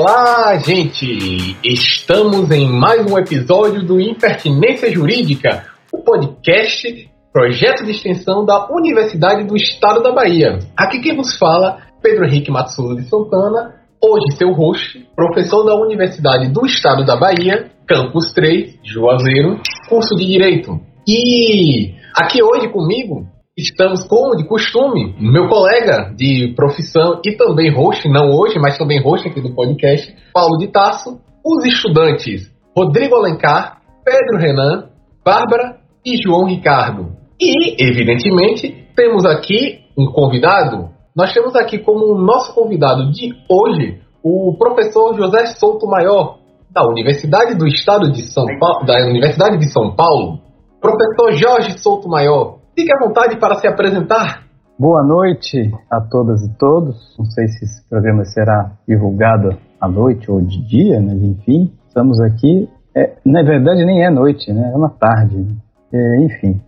Olá, gente! Estamos em mais um episódio do Impertinência Jurídica, o podcast projeto de extensão da Universidade do Estado da Bahia. Aqui quem vos fala, Pedro Henrique Matsuda de Santana, hoje seu host, professor da Universidade do Estado da Bahia, Campus 3, Juazeiro, curso de Direito. E aqui hoje comigo estamos, como de costume, meu colega de profissão e também host, não hoje, mas também host aqui do podcast, Paulo de Tasso, os estudantes Rodrigo Alencar, Pedro Renan, Bárbara e João Ricardo. E, evidentemente, temos aqui um convidado. Nós temos aqui como nosso convidado de hoje o professor José Souto Maior, da Universidade do Estado de São Paulo, da Universidade de São Paulo. Professor Jorge Souto Maior, Fique à vontade para se apresentar. Boa noite a todas e todos. Não sei se esse programa será divulgado à noite ou de dia, mas enfim, estamos aqui. É, na verdade, nem é noite, né? É uma tarde. Né? É, enfim,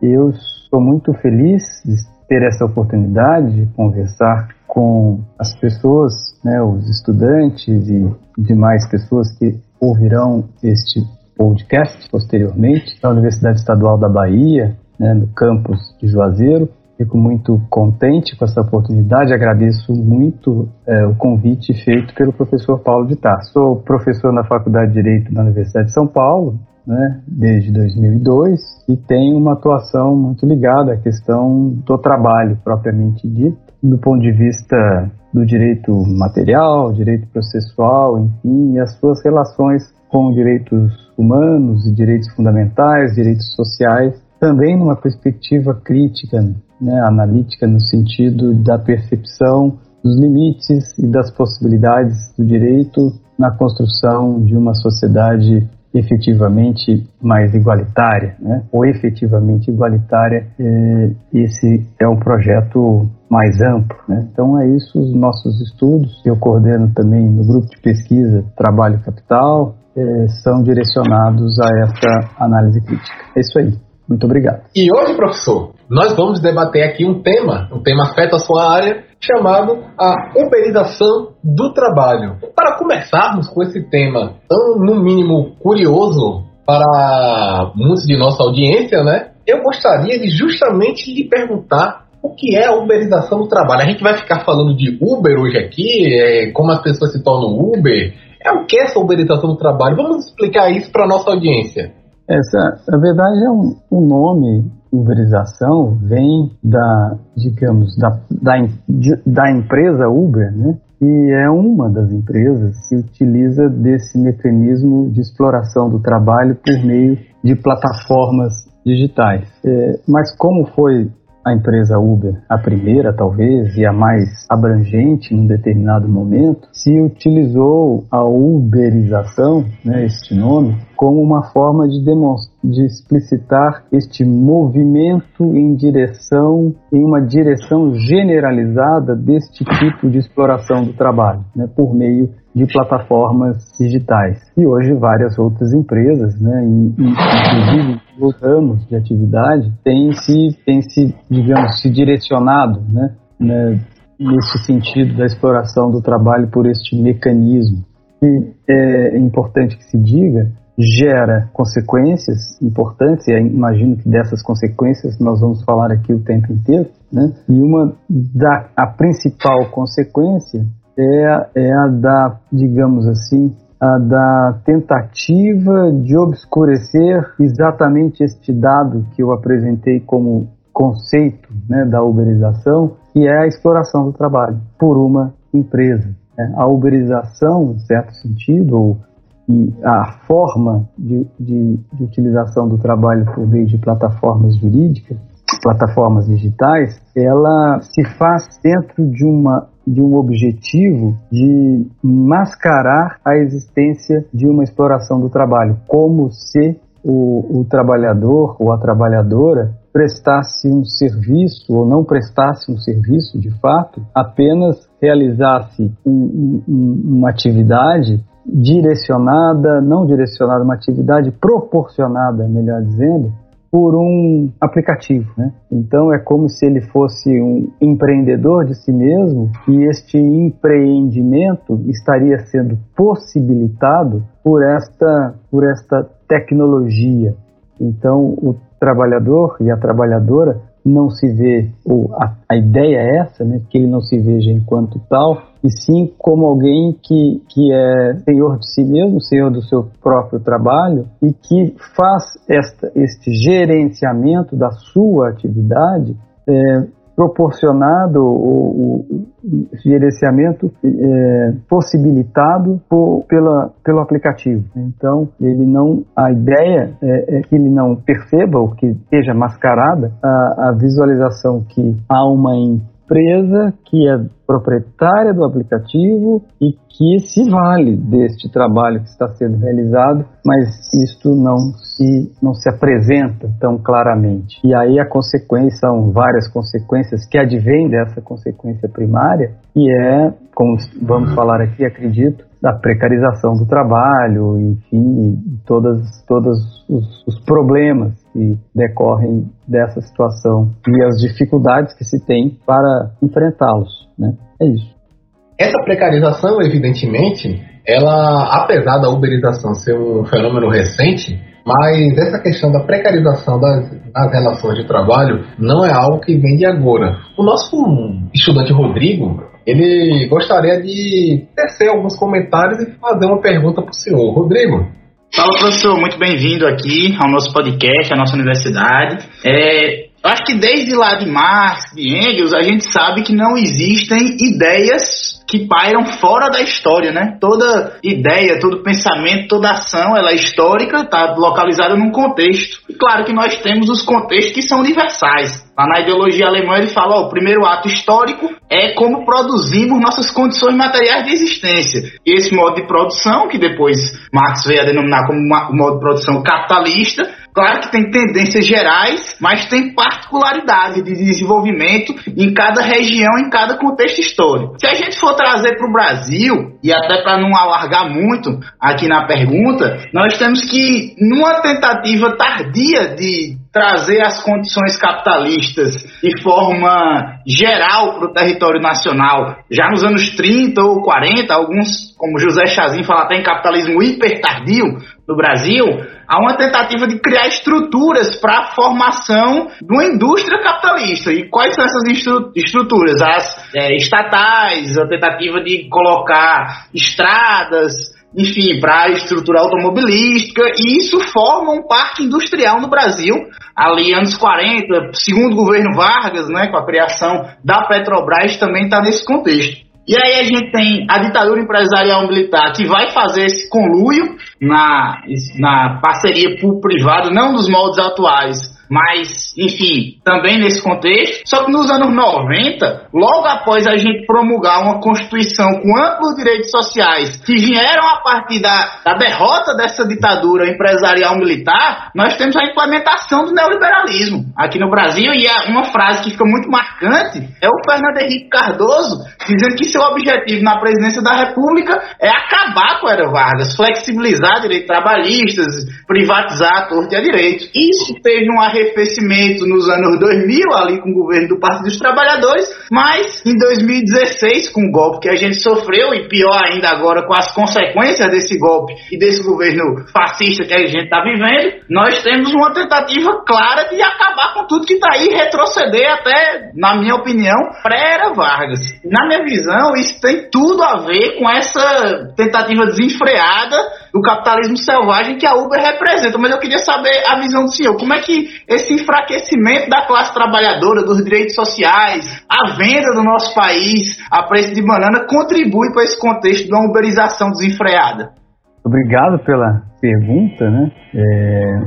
eu sou muito feliz de ter essa oportunidade de conversar com as pessoas, né, os estudantes e demais pessoas que ouvirão este podcast posteriormente da Universidade Estadual da Bahia, né, no campus de Juazeiro. Fico muito contente com essa oportunidade, agradeço muito é, o convite feito pelo professor Paulo de Tarso. Sou professor na Faculdade de Direito da Universidade de São Paulo, né, desde 2002, e tenho uma atuação muito ligada à questão do trabalho propriamente dito, do ponto de vista do direito material, direito processual, enfim, e as suas relações com direitos humanos e direitos fundamentais, direitos sociais, também numa perspectiva crítica, né, analítica, no sentido da percepção dos limites e das possibilidades do direito na construção de uma sociedade efetivamente mais igualitária, né? ou efetivamente igualitária, é, esse é o projeto mais amplo. Né? Então é isso os nossos estudos. Eu coordeno também no grupo de pesquisa Trabalho Capital, é, são direcionados a essa análise crítica. É isso aí. Muito obrigado. E hoje, professor, nós vamos debater aqui um tema, um tema afeta a sua área, chamado a uberização do trabalho. Para começarmos com esse tema tão, no mínimo, curioso para muitos de nossa audiência, né? Eu gostaria de justamente lhe perguntar o que é a uberização do trabalho. A gente vai ficar falando de Uber hoje aqui, é, como as pessoas se tornam Uber. É o que é essa uberização do trabalho? Vamos explicar isso para a nossa audiência. Essa, na verdade, é um, um nome, uberização, vem da, digamos, da, da, da empresa Uber, né? E é uma das empresas que utiliza desse mecanismo de exploração do trabalho por meio de plataformas digitais. É, mas como foi a empresa Uber, a primeira talvez e a mais abrangente num determinado momento, se utilizou a uberização, né, este nome, como uma forma de, de explicitar este movimento em direção, em uma direção generalizada deste tipo de exploração do trabalho, né, por meio de plataformas digitais. E hoje várias outras empresas, né, inclusive ramos de atividade, têm se, têm se, digamos, se direcionado, né, né, nesse sentido da exploração do trabalho por este mecanismo. E é importante que se diga gera consequências importantes, e imagino que dessas consequências nós vamos falar aqui o tempo inteiro, né? E uma da a principal consequência é, é a da, digamos assim, a da tentativa de obscurecer exatamente este dado que eu apresentei como conceito né, da uberização, que é a exploração do trabalho por uma empresa. Né? A uberização, em certo sentido, ou e a forma de, de, de, utilização do trabalho por meio de plataformas jurídicas, plataformas digitais, ela se faz dentro de uma de um objetivo de mascarar a existência de uma exploração do trabalho, como se o, o trabalhador ou a trabalhadora prestasse um serviço ou não prestasse um serviço de fato, apenas realizasse um, um, uma atividade direcionada, não direcionada, uma atividade proporcionada, melhor dizendo, por um aplicativo. Né? Então é como se ele fosse um empreendedor de si mesmo e este empreendimento estaria sendo possibilitado por esta, por esta tecnologia. Então o trabalhador e a trabalhadora não se vê, ou a, a ideia é essa, né, que ele não se veja enquanto tal, e sim como alguém que, que é senhor de si mesmo, senhor do seu próprio trabalho e que faz esta, este gerenciamento da sua atividade é, proporcionado o, o, gerenciamento é, possibilitado por, pela, pelo aplicativo. Então, ele não, a ideia é, é, que ele não perceba ou que esteja mascarada a, a visualização que há uma empresa que é proprietária do aplicativo e que se vale deste trabalho que está sendo realizado, mas isto não se não se apresenta tão claramente. E aí a consequência são várias consequências que advêm dessa consequência primária, e é, como vamos falar aqui, acredito, da precarização do trabalho, enfim, todas todos os, os problemas que decorrem dessa situação e as dificuldades que se tem para enfrentá-los, né? É isso. Essa precarização, evidentemente, ela, apesar da uberização ser um fenômeno recente, mas essa questão da precarização das, das, relações de trabalho não é algo que vem de agora. O nosso estudante Rodrigo, ele gostaria de tecer alguns comentários e fazer uma pergunta para o senhor. Rodrigo, Fala, professor, muito bem-vindo aqui ao nosso podcast, à nossa universidade. É, acho que desde lá de Marx, de Engels, a gente sabe que não existem ideias que pairam fora da história, né? Toda ideia, todo pensamento, toda ação, ela é histórica, está localizada num contexto. E claro que nós temos os contextos que são universais. Lá na ideologia alemã ele fala, ó, o primeiro ato histórico é como produzimos nossas condições materiais de existência. E esse modo de produção, que depois Marx veio a denominar como modo de produção capitalista, Claro que tem tendências gerais, mas tem particularidades de desenvolvimento em cada região, em cada contexto histórico. Se a gente for trazer para o Brasil, e até para não alargar muito aqui na pergunta, nós temos que, numa tentativa tardia de trazer as condições capitalistas de forma geral para o território nacional, já nos anos 30 ou 40, alguns, como José Chazin fala até em capitalismo hipertardio no Brasil, há uma tentativa de criar estruturas para a formação de uma indústria capitalista. E quais são essas estru estruturas? As é, estatais, a tentativa de colocar estradas, enfim, para a estrutura automobilística, e isso forma um parque industrial no Brasil, ali anos 40, segundo o governo Vargas, né, com a criação da Petrobras, também está nesse contexto. E aí a gente tem a ditadura empresarial militar que vai fazer esse conluio na, na parceria público-privado, não dos moldes atuais, mas, enfim, também nesse contexto. Só que nos anos 90, logo após a gente promulgar uma Constituição com amplos direitos sociais que vieram a partir da, da derrota dessa ditadura empresarial militar, nós temos a implementação do neoliberalismo aqui no Brasil. E uma frase que fica muito marcante é o Fernando Henrique Cardoso dizendo que seu objetivo na presidência da República é acabar com a Era Vargas, flexibilizar direitos trabalhistas, privatizar a torre de direitos. Isso teve uma arrefecimento nos anos 2000, ali com o governo do Partido dos Trabalhadores, mas em 2016, com o golpe que a gente sofreu, e pior ainda agora com as consequências desse golpe e desse governo fascista que a gente está vivendo, nós temos uma tentativa clara de acabar com tudo que está aí, retroceder até, na minha opinião, pré-era Vargas. Na minha visão, isso tem tudo a ver com essa tentativa desenfreada do capitalismo selvagem que a Uber representa. Mas eu queria saber a visão do senhor. Como é que esse enfraquecimento da classe trabalhadora, dos direitos sociais, a venda do nosso país a preço de banana contribui para esse contexto de uma uberização desenfreada? Obrigado pela pergunta, né? É,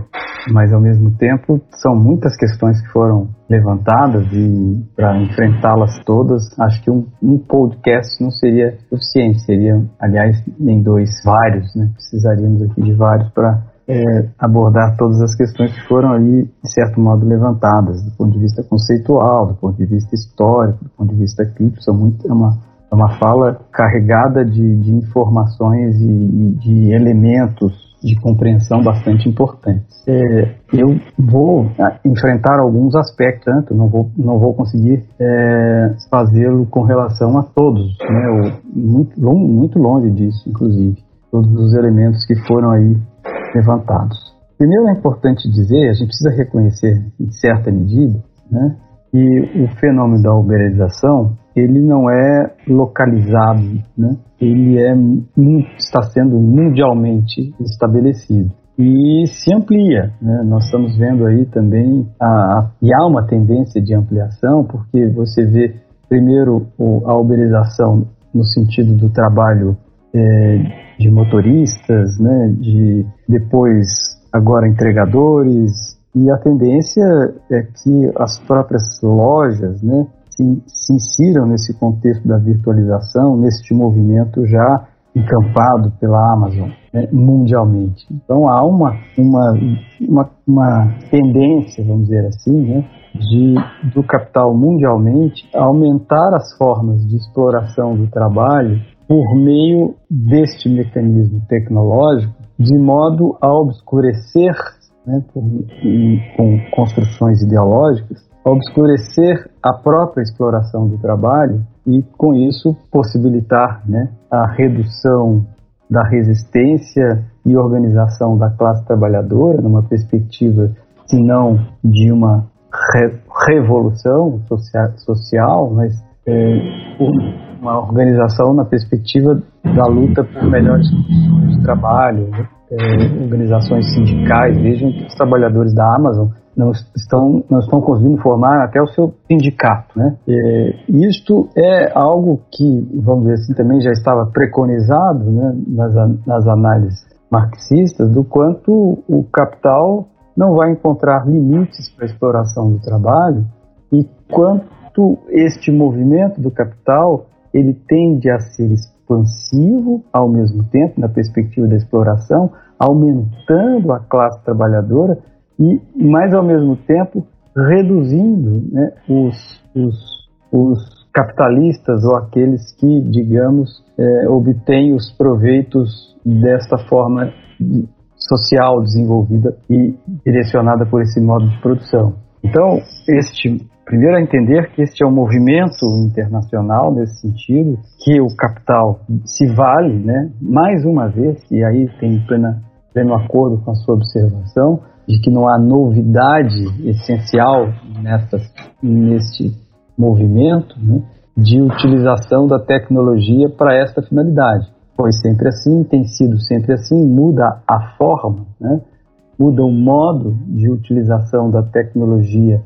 mas ao mesmo tempo são muitas questões que foram levantadas e para enfrentá-las todas, acho que um, um, podcast não seria suficiente, seria, aliás, nem dois, vários, né? Precisaríamos aqui de vários para é, abordar todas as questões que foram aí, de certo modo, levantadas, do ponto de vista conceitual, do ponto de vista histórico, do ponto de vista crítico, são muito, é, uma, é uma fala carregada de, de informações e, e de elementos de compreensão bastante importantes. É, eu vou ah, enfrentar alguns aspectos, tanto não vou, não vou conseguir é, fazê-lo com relação a todos, né, muito, muito longe disso, inclusive, todos os elementos que foram aí levantados. Primeiro é importante dizer, a gente precisa reconhecer em certa medida, né, que o fenômeno da uberização ele não é localizado, né? ele é, está sendo mundialmente estabelecido e se amplia. Né? Nós estamos vendo aí também, a, e há uma tendência de ampliação, porque você vê primeiro a uberização no sentido do trabalho é, de motoristas, né? de depois agora entregadores, e a tendência é que as próprias lojas, né, se, se insiram nesse contexto da virtualização, neste movimento já encampado pela Amazon né, mundialmente. Então há uma, uma, uma, uma, tendência, vamos dizer assim, né, de, do capital mundialmente aumentar as formas de exploração do trabalho por meio deste mecanismo tecnológico, de modo a obscurecer, né, por, com construções ideológicas, obscurecer a própria exploração do trabalho e, com isso, possibilitar né, a redução da resistência e organização da classe trabalhadora, numa perspectiva, se não de uma re revolução social, social mas é, uma organização na perspectiva da luta por melhores condições de trabalho, né? É, organizações sindicais. Vejam que os trabalhadores da Amazon não estão, não estão conseguindo formar até o seu sindicato. Né? E, isto é algo que, vamos dizer assim, também já estava preconizado né, nas, nas análises marxistas, do quanto o capital não vai encontrar limites para a exploração do trabalho e quanto este movimento do capital ele tende a ser expansivo ao mesmo tempo, na perspectiva da exploração, aumentando a classe trabalhadora e, mas ao mesmo tempo, reduzindo né, os, os, os, capitalistas ou aqueles que, digamos, é, obtêm os proveitos desta forma social desenvolvida e direcionada por esse modo de produção. Então, este primeiro a entender que este é um movimento internacional nesse sentido, que o capital se vale, né, mais uma vez, e aí tem plena, pleno acordo com a sua observação, de que não há novidade essencial nessa, neste movimento né, de utilização da tecnologia para esta finalidade. Foi sempre assim, tem sido sempre assim, muda a forma, né, muda o modo de utilização da tecnologia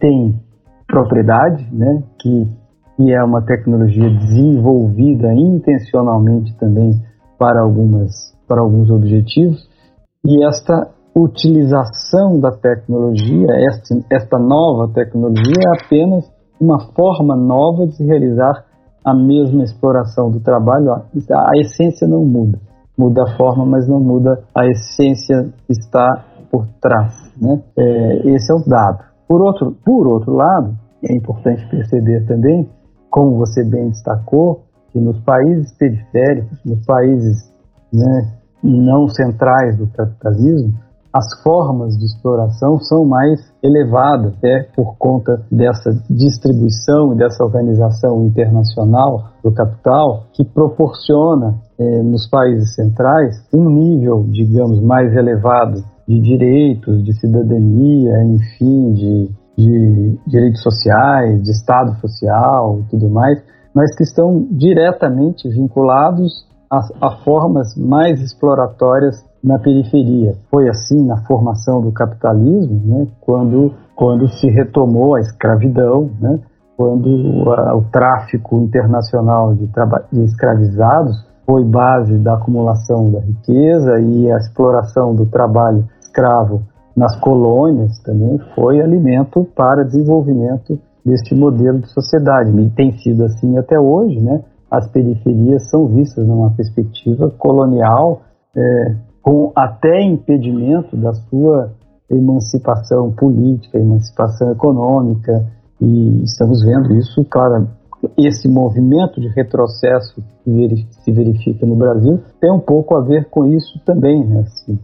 tem propriedade, né, que, que é uma tecnologia desenvolvida intencionalmente também para, algumas, para alguns objetivos, e esta utilização da tecnologia, esta, esta nova tecnologia, é apenas uma forma nova de se realizar a mesma exploração do trabalho. A essência não muda. Muda a forma, mas não muda a essência que está por trás. Né? É, esse é o dado. Por outro, por outro lado, é importante perceber também, como você bem destacou, que nos países periféricos, nos países né, não centrais do capitalismo, as formas de exploração são mais elevadas, é por conta dessa distribuição e dessa organização internacional do capital que proporciona é, nos países centrais um nível, digamos, mais elevado de direitos, de cidadania, enfim, de, de direitos sociais, de Estado social e tudo mais, mas que estão diretamente vinculados a, a formas mais exploratórias na periferia. Foi assim na formação do capitalismo, né, quando, quando se retomou a escravidão, né, quando a, o tráfico internacional de, de escravizados foi base da acumulação da riqueza e a exploração do trabalho escravo nas colônias também foi alimento para desenvolvimento deste modelo de sociedade. E tem sido assim até hoje, né? As periferias são vistas numa perspectiva colonial, é, com até impedimento da sua emancipação política, emancipação econômica, e estamos vendo isso clara, esse movimento de retrocesso que se verifica no Brasil tem um pouco a ver com isso também. Né? Assim,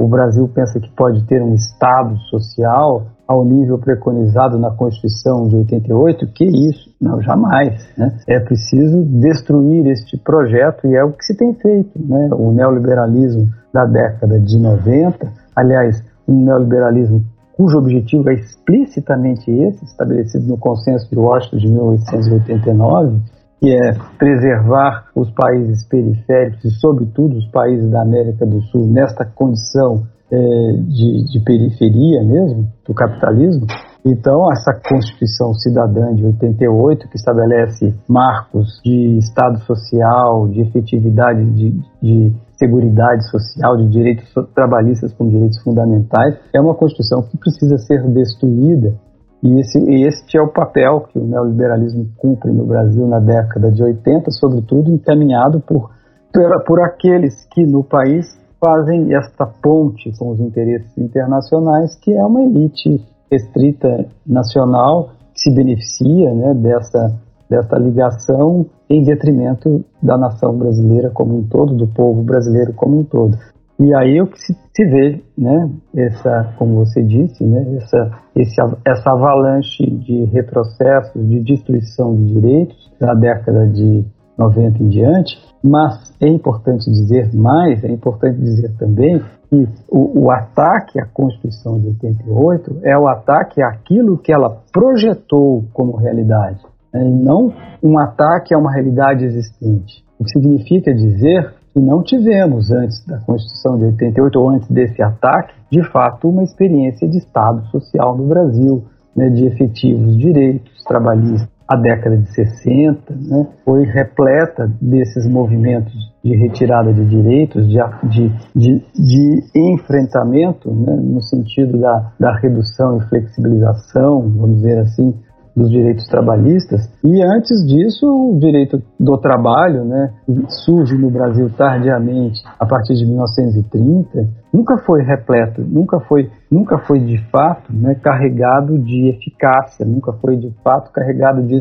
o Brasil pensa que pode ter um Estado social ao nível preconizado na Constituição de 88, que isso? Não, jamais. Né? É preciso destruir este projeto e é o que se tem feito. Né? O neoliberalismo da década de 90, aliás, um neoliberalismo cujo objetivo é explicitamente esse, estabelecido no Consenso de Washington de 1889, que é preservar os países periféricos e, sobretudo, os países da América do Sul nesta condição é, de, de periferia mesmo, do capitalismo. Então, essa Constituição Cidadã de 88, que estabelece marcos de Estado social, de efetividade de, de seguridade social, de direitos trabalhistas como direitos fundamentais, é uma Constituição que precisa ser destruída. E esse, este é o papel que o neoliberalismo cumpre no Brasil na década de 80, sobretudo encaminhado por, por, por aqueles que no país fazem esta ponte com os interesses internacionais, que é uma elite restrita nacional que se beneficia né, dessa, dessa ligação em detrimento da nação brasileira como um todo, do povo brasileiro como um todo. E aí é o que se, se vê, né, essa, como você disse, né, essa, esse, essa avalanche de retrocessos, de destruição de direitos da década de 90 em diante, mas é importante dizer mais, é importante dizer também que o, o, ataque à Constituição de 88 é o ataque àquilo que ela projetou como realidade, né, e não um ataque a uma realidade existente. O que significa dizer que não tivemos, antes da Constituição de 88, ou antes desse ataque, de fato, uma experiência de Estado social no Brasil, né, de efetivos direitos trabalhistas. A década de 60 né, foi repleta desses movimentos de retirada de direitos, de, de, de, de enfrentamento, né, no sentido da, da redução e flexibilização, vamos dizer assim, dos direitos trabalhistas. E antes disso, o direito do trabalho, né, surge no Brasil tardiamente, a partir de 1930, nunca foi repleto, nunca foi, nunca foi de fato né, carregado de eficácia, nunca foi de fato carregado de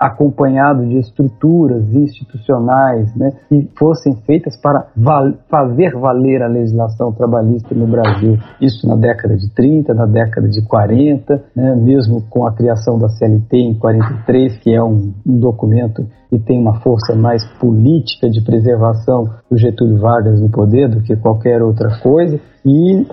acompanhado de estruturas institucionais né, que fossem feitas para val fazer valer a legislação trabalhista no Brasil. Isso na década de 30, na década de 40, né, mesmo com a criação da CLT em 43, que é um, um documento que tem uma força mais política de preservação do Getúlio Vargas no poder do que qualquer outra coisa. E,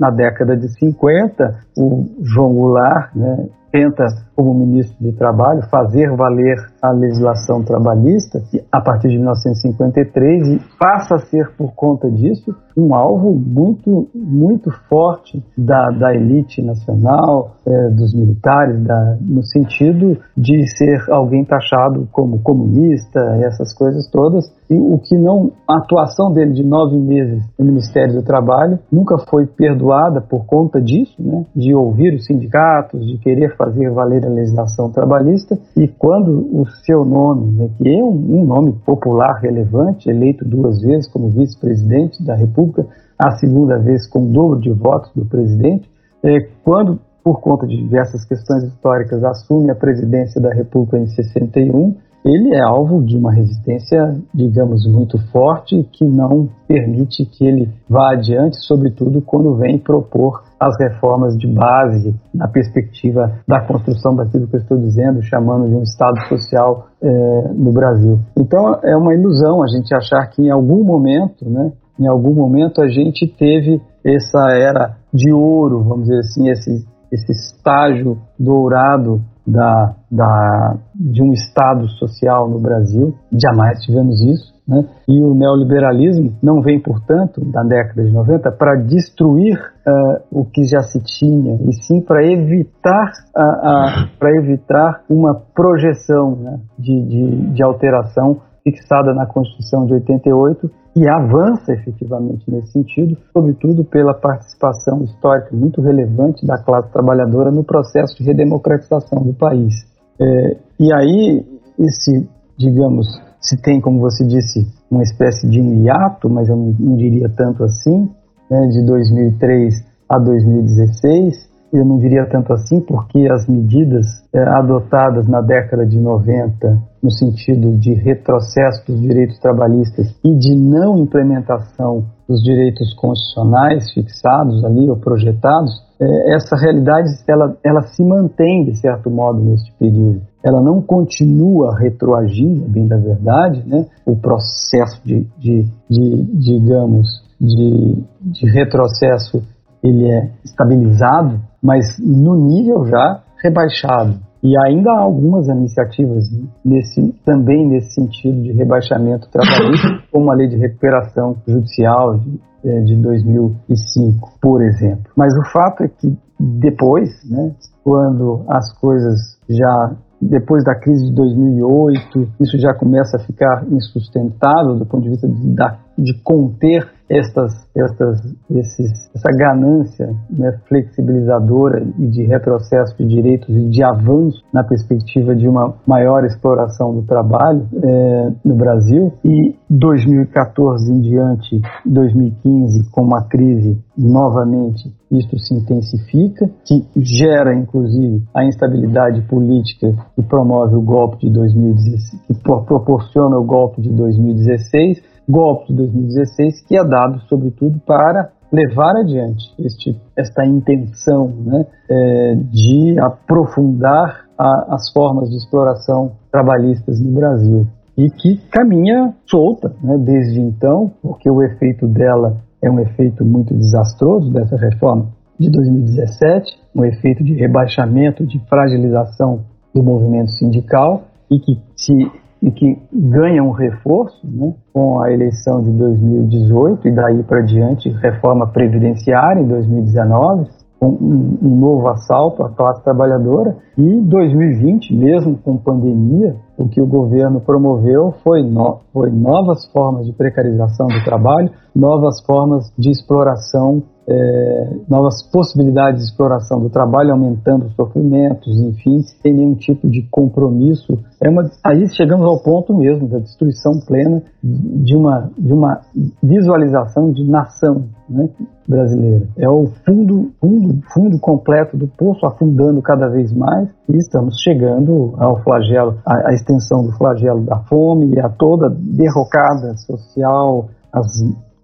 na década de 50, o João Goulart né, tenta, como ministro de Trabalho, fazer valer a legislação trabalhista a partir de 1953 e passa a ser, por conta disso, um alvo muito, muito forte da, da elite nacional, é, dos militares, da, no sentido de ser alguém taxado como comunista, essas coisas todas. E o que não, a atuação dele de nove meses no Ministério do Trabalho nunca foi perdoada por conta disso, né, de ouvir os sindicatos, de querer fazer valer a legislação trabalhista. E quando o seu nome, né, que é um, um nome popular relevante, eleito duas vezes como vice-presidente da República, a segunda vez com o dobro de votos do presidente, é, quando, por conta de diversas questões históricas, assume a presidência da República em 61, ele é alvo de uma resistência, digamos, muito forte, que não permite que ele vá adiante, sobretudo quando vem propor as reformas de base na perspectiva da construção daquilo que eu estou dizendo, chamando de um Estado social é, no Brasil. Então é uma ilusão a gente achar que em algum momento, né, em algum momento a gente teve essa era de ouro, vamos dizer assim, esse, esse estágio dourado da, da, de um Estado social no Brasil. Jamais tivemos isso. Né? E o neoliberalismo não vem, portanto, da década de 90 para destruir uh, o que já se tinha, e sim para evitar, uh, uh, para evitar uma projeção né, de, de, de alteração fixada na Constituição de 88 e avança efetivamente nesse sentido, sobretudo pela participação histórica muito relevante da classe trabalhadora no processo de redemocratização do país. É, e aí, esse, digamos, se tem, como você disse, uma espécie de um hiato, mas eu não, não diria tanto assim, né, de 2003 a 2016, eu não diria tanto assim, porque as medidas é, adotadas na década de 90, no sentido de retrocesso dos direitos trabalhistas e de não implementação dos direitos constitucionais fixados ali ou projetados, é, essa realidade ela, ela se mantém, de certo modo, neste período. Ela não continua retroagindo, bem da verdade, né? o processo de, de, de digamos, de, de retrocesso ele é estabilizado, mas no nível já rebaixado. E ainda há algumas iniciativas nesse, também nesse sentido de rebaixamento trabalhista, como a lei de recuperação judicial de, é, de 2005, por exemplo. Mas o fato é que depois, né, quando as coisas já depois da crise de 2008, isso já começa a ficar insustentável do ponto de vista de, de conter estas, estas, esses, essa ganância né, flexibilizadora e de retrocesso de direitos e de avanço na perspectiva de uma maior exploração do trabalho é, no Brasil. E 2014 em diante, 2015, com uma crise novamente, isto se intensifica, que gera inclusive a instabilidade política que promove o golpe de 2016, que proporciona o golpe de 2016 golpe de 2016 que é dado, sobretudo, para levar adiante este, esta intenção né, é, de aprofundar a, as formas de exploração trabalhistas no Brasil e que caminha solta né, desde então, porque o efeito dela é um efeito muito desastroso dessa reforma de 2017, um efeito de rebaixamento, de fragilização do movimento sindical e que se e que ganha um reforço né, com a eleição de 2018 e daí para diante reforma previdenciária em 2019, com um, um, novo assalto à classe trabalhadora e 2020, mesmo com pandemia, o que o governo promoveu foi, no, foi novas formas de precarização do trabalho, novas formas de exploração é, novas possibilidades de exploração do trabalho, aumentando os sofrimentos, enfim, sem nenhum tipo de compromisso. É uma, aí chegamos ao ponto mesmo da destruição plena de uma, de uma visualização de nação né, brasileira. É o fundo, fundo, fundo completo do poço afundando cada vez mais e estamos chegando ao flagelo, a, a extensão do flagelo da fome e a toda derrocada social, as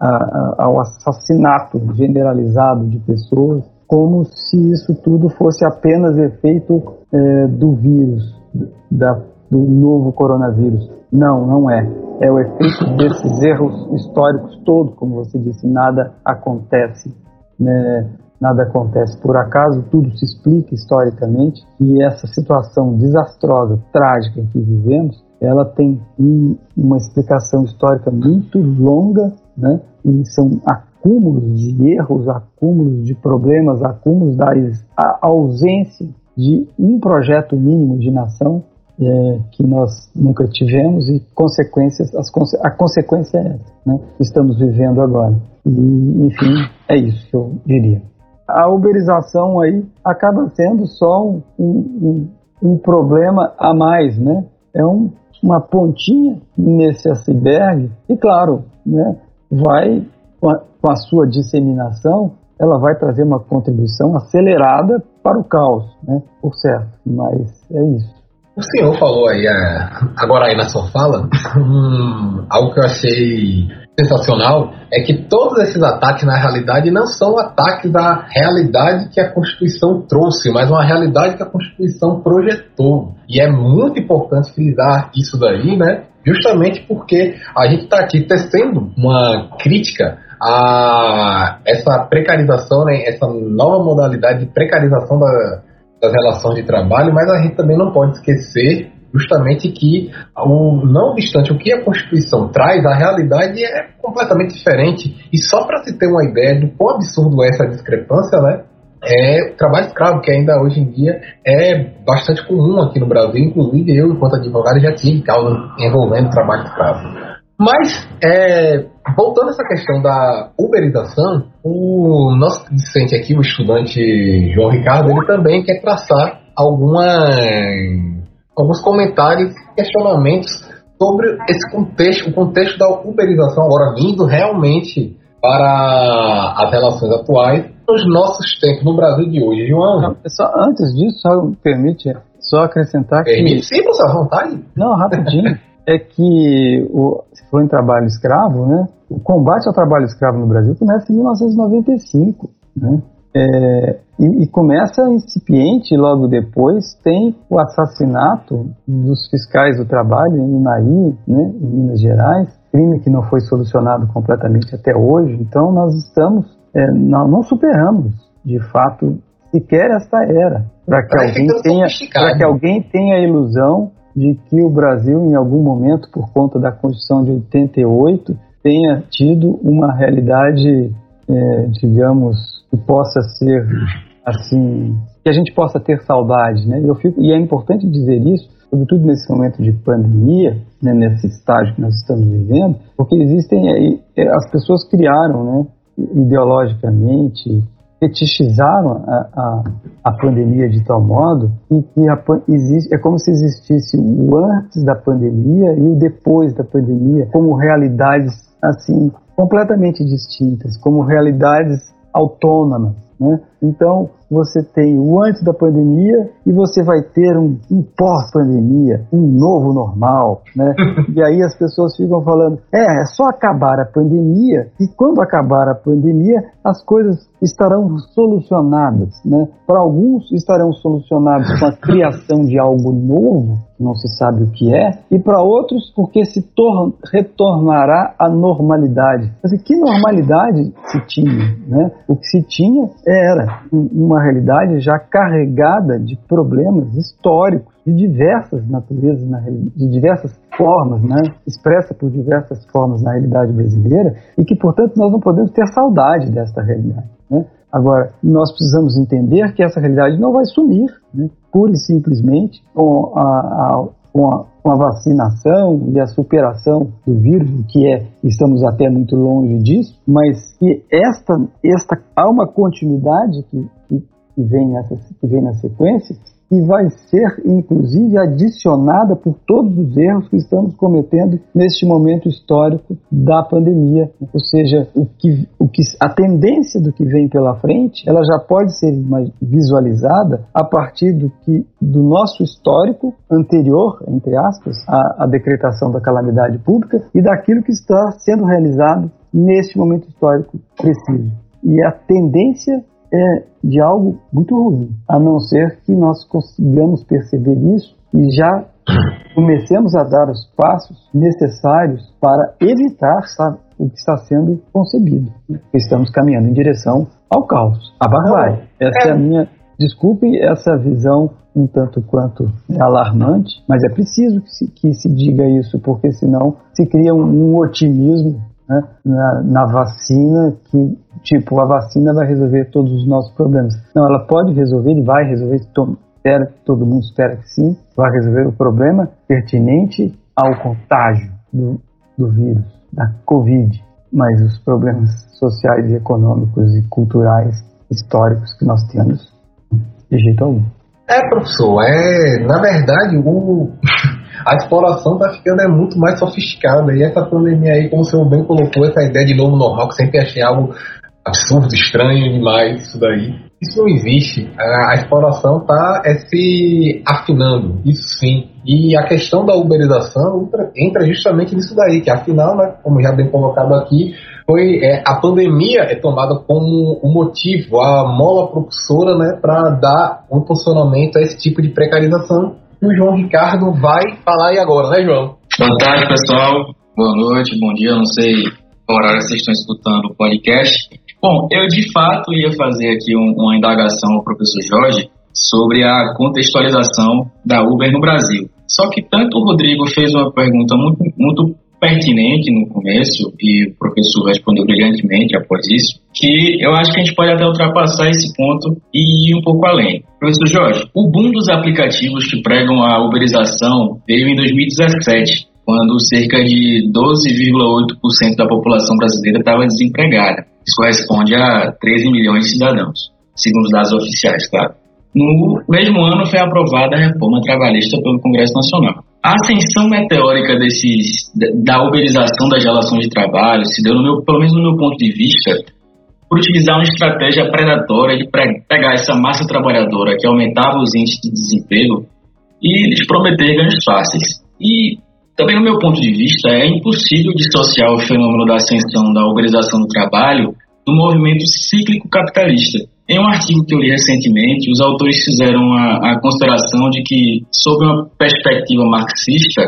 a, ao assassinato generalizado de pessoas, como se isso tudo fosse apenas efeito é, do vírus, da, do novo coronavírus. Não, não é. É o efeito desses erros históricos todos, como você disse, nada acontece. Né? Nada acontece por acaso, tudo se explica historicamente e essa situação desastrosa, trágica em que vivemos, ela tem um, uma explicação histórica muito longa né? e são acúmulos de erros, acúmulos de problemas, acúmulos da ausência de um projeto mínimo de nação é, que nós nunca tivemos e consequências, as, a consequência é essa, né, estamos vivendo agora. E, enfim, é isso que eu diria. A uberização aí acaba sendo só um, um, um problema a mais, né? É um, uma pontinha nesse iceberg e, claro, né, vai, com a, com a sua disseminação, ela vai trazer uma contribuição acelerada para o caos, né? Por certo, mas é isso. O senhor falou aí, é, agora aí na sua fala, um, algo que eu achei sensacional é que todos esses ataques, na realidade, não são ataques à realidade que a Constituição trouxe, mas uma realidade que a Constituição projetou. E é muito importante frisar isso daí, né? justamente porque a gente está aqui tecendo uma crítica a essa precarização, né, essa nova modalidade de precarização da, das relações de trabalho, mas a gente também não pode esquecer justamente que, o, não obstante o que a Constituição traz, a realidade é completamente diferente. E só para se ter uma ideia do quão absurdo é essa discrepância, né? é o trabalho escravo, que ainda hoje em dia é bastante comum aqui no Brasil, inclusive eu, enquanto advogado, já tive causa envolvendo trabalho escravo. Mas, é, voltando a essa questão da uberização, o nosso discente aqui, o estudante João Ricardo, ele também quer traçar alguma, alguns comentários, questionamentos sobre esse contexto, o contexto da uberização agora vindo realmente para as relações atuais nos nossos tempos no Brasil de hoje, João. Não, só, antes disso, só me permite só acrescentar permite, que... Sim, professor, vontade. Não, rapidinho. é que, o, se for em trabalho escravo, né, o combate ao trabalho escravo no Brasil começa em 1995, né? É, e, e, começa incipiente, logo depois tem o assassinato dos fiscais do trabalho em Unaí, né, em Minas Gerais, crime que não foi solucionado completamente até hoje. Então nós estamos, é, não, não, superamos, de fato, sequer esta era, para que, alguém tenha, que alguém tenha a ilusão de que o Brasil, em algum momento, por conta da Constituição de 88, tenha tido uma realidade, é, digamos, que possa ser assim, que a gente possa ter saudade, né? Eu fico, e é importante dizer isso, sobretudo nesse momento de pandemia, né, nesse estágio que nós estamos vivendo, porque existem é, as pessoas criaram, né, ideologicamente, fetichizaram a, a, a, pandemia de tal modo que, que a, existe, é como se existisse o antes da pandemia e o depois da pandemia como realidades assim completamente distintas, como realidades autônomas. Né? Então, você tem o antes da pandemia e você vai ter um, um pós-pandemia, um novo normal, né? e aí as pessoas ficam falando, é, é só acabar a pandemia e quando acabar a pandemia as coisas estarão solucionadas, né? Para alguns estarão solucionadas com a criação de algo novo, não se sabe o que é, e para outros porque se retornará à normalidade. Mas que normalidade se tinha, né? O que se tinha era uma realidade já carregada de problemas históricos de diversas naturezas, de diversas formas, né? expressa por diversas formas na realidade brasileira e que, portanto, nós não podemos ter saudade desta realidade. Né? Agora, nós precisamos entender que essa realidade não vai sumir, né? pura e simplesmente com a, a, com a, com a vacinação e a superação do vírus, que é, estamos até muito longe disso, mas que esta, esta há uma continuidade que, que que vem, nessa, que vem na sequência, e vai ser, inclusive, adicionada por todos os erros que estamos cometendo neste momento histórico da pandemia. Ou seja, o que, o que, a tendência do que vem pela frente, ela já pode ser visualizada a partir do, que, do nosso histórico anterior, entre aspas, à, à decretação da calamidade pública e daquilo que está sendo realizado neste momento histórico preciso. E a tendência é de algo muito ruim, a não ser que nós consigamos perceber isso e já comecemos a dar os passos necessários para evitar sabe, o que está sendo concebido. Estamos caminhando em direção ao caos, à barbárie. Essa é a minha, desculpe essa visão um tanto quanto alarmante, mas é preciso que se, que se diga isso, porque senão se cria um, um otimismo né, na, na, vacina que, tipo, a vacina vai resolver todos os nossos problemas. Não, ela pode resolver e vai resolver, to, espera, todo mundo espera que sim, vai resolver o problema pertinente ao contágio do, do vírus, da Covid, mas os problemas sociais e econômicos e culturais históricos que nós temos, de jeito algum. É, professor, é, na verdade, o, a exploração tá ficando é muito mais sofisticada. E essa pandemia aí, como o senhor bem colocou, essa ideia de novo normal, que sempre achei algo absurdo, estranho demais, isso daí. Isso não existe. A, a exploração está é, se afinando, isso sim. E a questão da uberização entra, entra justamente nisso daí, que afinal, né, como já bem colocado aqui, foi é, a pandemia é tomada como o motivo, a mola propulsora, né, para dar um funcionamento a esse tipo de precarização que o João Ricardo vai falar aí agora, né, João? Boa tarde, pessoal. Boa noite, bom dia. Não sei qual horário vocês estão escutando o podcast. Bom, eu de fato ia fazer aqui um, uma indagação ao professor Jorge sobre a contextualização da Uber no Brasil. Só que tanto o Rodrigo fez uma pergunta muito, muito pertinente no começo, e o professor respondeu brilhantemente após isso, que eu acho que a gente pode até ultrapassar esse ponto e ir um pouco além. Professor Jorge, o boom dos aplicativos que pregam a uberização veio em 2017, quando cerca de 12,8% da população brasileira estava desempregada. Isso corresponde a 13 milhões de cidadãos, segundo os dados oficiais, claro. No mesmo ano foi aprovada a reforma trabalhista pelo Congresso Nacional. A ascensão meteórica desses, da uberização das relações de trabalho se deu, meu, pelo menos no meu ponto de vista, por utilizar uma estratégia predatória de pegar essa massa trabalhadora que aumentava os índices de desemprego e lhes prometer ganhos fáceis. E também, no meu ponto de vista, é impossível dissociar o fenômeno da ascensão da organização do trabalho do movimento cíclico capitalista. Em um artigo que eu li recentemente, os autores fizeram a, a consideração de que, sob uma perspectiva marxista,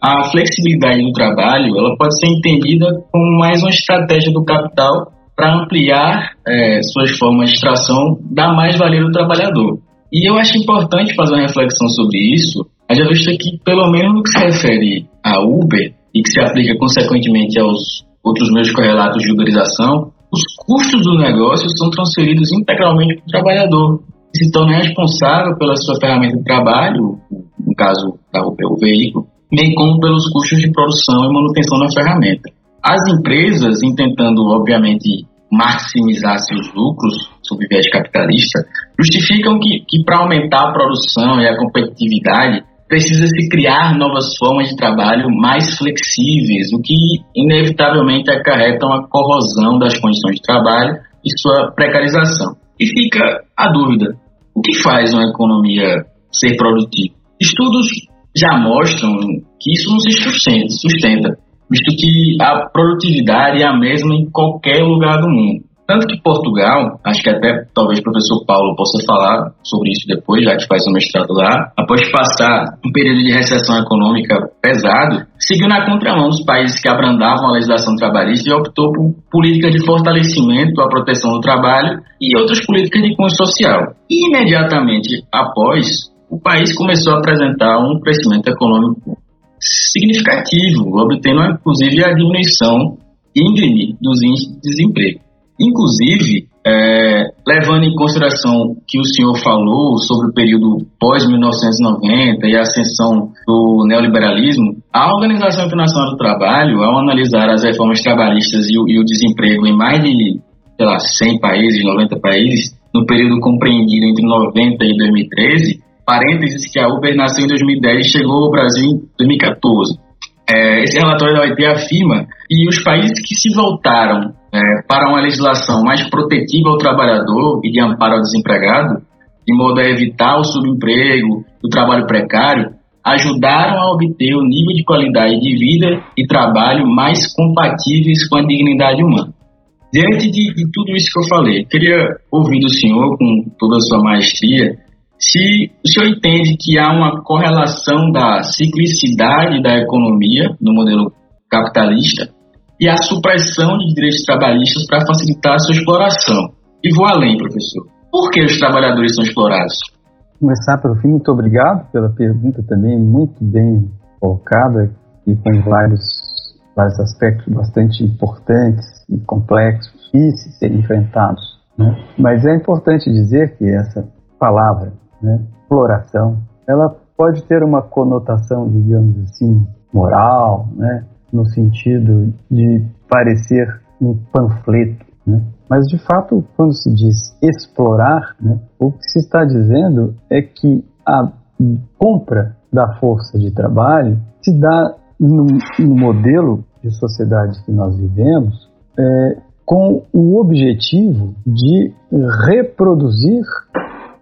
a flexibilidade do trabalho ela pode ser entendida como mais uma estratégia do capital para ampliar é, suas formas de extração da mais-valia do trabalhador. E eu acho importante fazer uma reflexão sobre isso, haja vista que, pelo menos no que se refere à Uber, e que se aplica consequentemente aos outros meios correlatos de uberização, os custos do negócio são transferidos integralmente para o trabalhador, se torna responsável pela sua ferramenta de trabalho, no caso o veículo, bem como pelos custos de produção e manutenção da ferramenta. As empresas, intentando, obviamente, maximizar seus lucros sob viés capitalista, justificam que, que para aumentar a produção e a competitividade, precisa se criar novas formas de trabalho mais flexíveis, o que inevitavelmente acarreta uma corrosão das condições de trabalho e sua precarização. E fica a dúvida: o que faz uma economia ser produtiva? Estudos já mostram que isso não se sustenta, visto que a produtividade é a mesma em qualquer lugar do mundo. Tanto que Portugal, acho que até talvez o professor Paulo possa falar sobre isso depois, já que faz um mestrado lá, após passar um período de recessão econômica pesado, seguiu na contramão dos países que abrandavam a legislação trabalhista e optou por políticas de fortalecimento à proteção do trabalho e outras políticas de cunho social. E imediatamente após, o país começou a apresentar um crescimento econômico significativo, obtendo inclusive a diminuição íngreme dos índices de desemprego. Inclusive, é, levando em consideração que o senhor falou sobre o período pós-1990 e a ascensão do neoliberalismo, a Organização Internacional do Trabalho, ao analisar as reformas trabalhistas e o, e o desemprego em mais de, sei lá, 100 países, 90 países, no período compreendido entre 90 e 2013, parênteses que a Uber nasceu em 2010 e chegou ao Brasil em 2014. É, esse relatório da OIT afirma que os países que se voltaram é, para uma legislação mais protetiva ao trabalhador e de amparo ao desempregado, de modo a evitar o subemprego, o trabalho precário, ajudaram a obter o nível de qualidade de vida e trabalho mais compatíveis com a dignidade humana. Diante de, de tudo isso que eu falei, queria ouvir do senhor, com toda a sua maestria, se o senhor entende que há uma correlação da ciclicidade da economia no modelo capitalista e a supressão de direitos trabalhistas para facilitar a sua exploração. E vou além, professor. Por que os trabalhadores são explorados? Começar pelo fim, muito obrigado pela pergunta também, muito bem colocada e com vários, vários aspectos bastante importantes e complexos, difíceis de serem enfrentados. Né? Mas é importante dizer que essa palavra, né, exploração, ela pode ter uma conotação, digamos assim, moral, né, no sentido de parecer um panfleto. Né? Mas, de fato, quando se diz explorar, né, o que se está dizendo é que a compra da força de trabalho se dá no, no modelo de sociedade que nós vivemos é, com o objetivo de reproduzir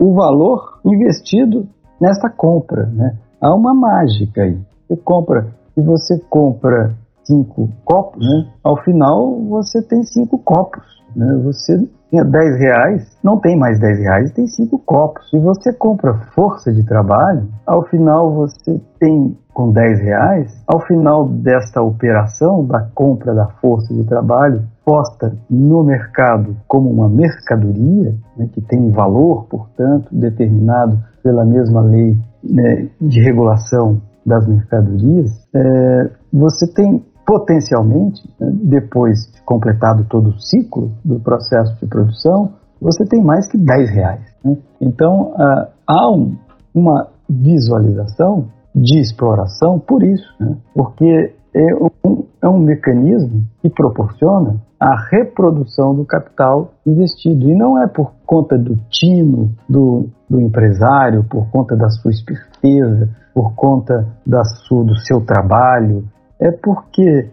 o valor investido nessa compra. Né? Há uma mágica aí. Você compra se você compra cinco copos, né, ao final você tem cinco copos. Né? Você tinha 10 reais, não tem mais 10 reais, tem cinco copos. Se você compra força de trabalho, ao final você tem com 10 reais, ao final desta operação da compra da força de trabalho, posta no mercado como uma mercadoria, né, que tem valor, portanto, determinado pela mesma lei né, de regulação das mercadorias, é, você tem potencialmente, né, depois de completado todo o ciclo do processo de produção, você tem mais que 10 reais. Né? Então, ah, há um, uma visualização de exploração por isso, né? porque é um, é um mecanismo que proporciona a reprodução do capital investido. E não é por conta do tino do, do empresário, por conta da sua esperteza, por conta da sua, do seu trabalho, é porque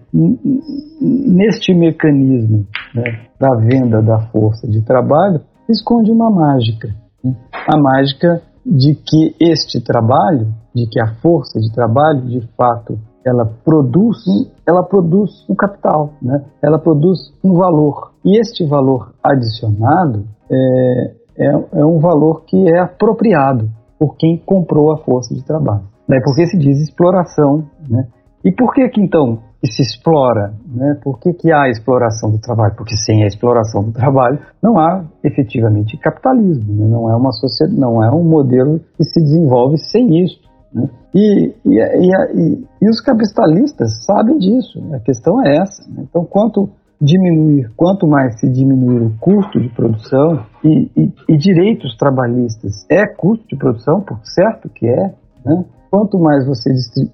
neste mecanismo né, da venda da força de trabalho esconde uma mágica. Né? A mágica de que este trabalho, de que a força de trabalho, de fato, ela produz, ela produz um capital, né? ela produz um valor. E este valor adicionado é, é, é um valor que é apropriado por quem comprou a força de trabalho. Daí porque se diz exploração. Né? E por que que então se explora? Né? Por que, que há exploração do trabalho? Porque sem a exploração do trabalho não há efetivamente capitalismo, né? não é uma sociedade, não é um modelo que se desenvolve sem isso. Né? E, e, e, e, os capitalistas sabem disso, a questão é essa. Né? Então, quanto diminuir, quanto mais se diminuir o custo de produção e, e direitos trabalhistas é custo de produção, por certo que é, né? quanto mais você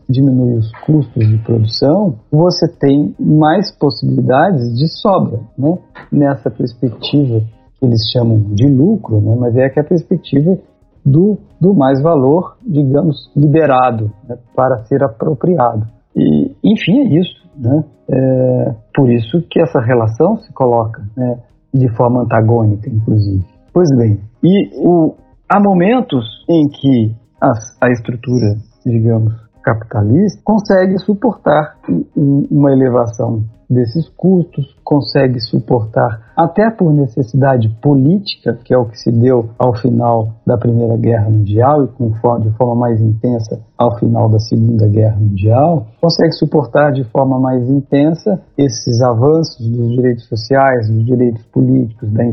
diminui os custos de produção, você tem mais possibilidades de sobra, né? Nessa perspectiva que eles chamam de lucro, né? Mas é que a perspectiva do, do mais valor, digamos, liberado né? para ser apropriado. E, enfim, é isso, né? É por isso que essa relação se coloca né? de forma antagônica, inclusive. Pois bem, e o, há momentos em que a, a estrutura, digamos, capitalista consegue suportar uma elevação desses custos, consegue suportar, até por necessidade política, que é o que se deu ao final da Primeira Guerra Mundial e com, de forma mais intensa ao final da Segunda Guerra Mundial, consegue suportar de forma mais intensa esses avanços dos direitos sociais, dos direitos políticos, da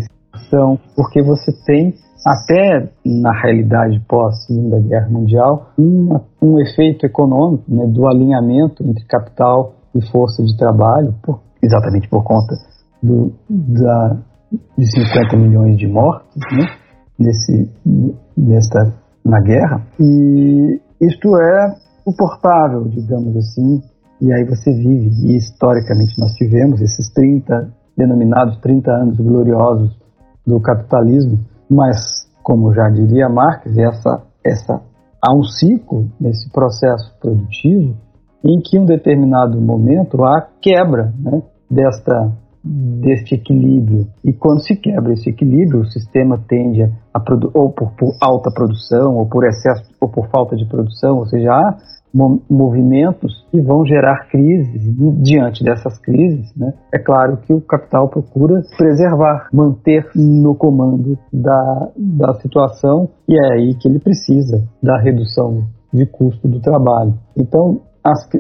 porque você tem até na realidade pós Segunda Guerra Mundial, uma, um efeito econômico né, do alinhamento entre capital e força de trabalho, por, exatamente por conta do, da, de 50 milhões de mortes né, nesse, nesta, na guerra. E isto é suportável, digamos assim, e aí você vive, e historicamente nós tivemos esses 30, denominados 30 anos gloriosos do capitalismo, mas, como já diria Marx, essa, essa, há um ciclo nesse processo produtivo em que, em um determinado momento, há quebra né, desta, deste equilíbrio. E quando se quebra esse equilíbrio, o sistema tende a, ou por, por alta produção, ou por excesso, ou por falta de produção, ou seja, há movimentos que vão gerar crises. Diante dessas crises, né, é claro que o capital procura preservar, manter no comando da, da situação e é aí que ele precisa da redução de custo do trabalho. Então,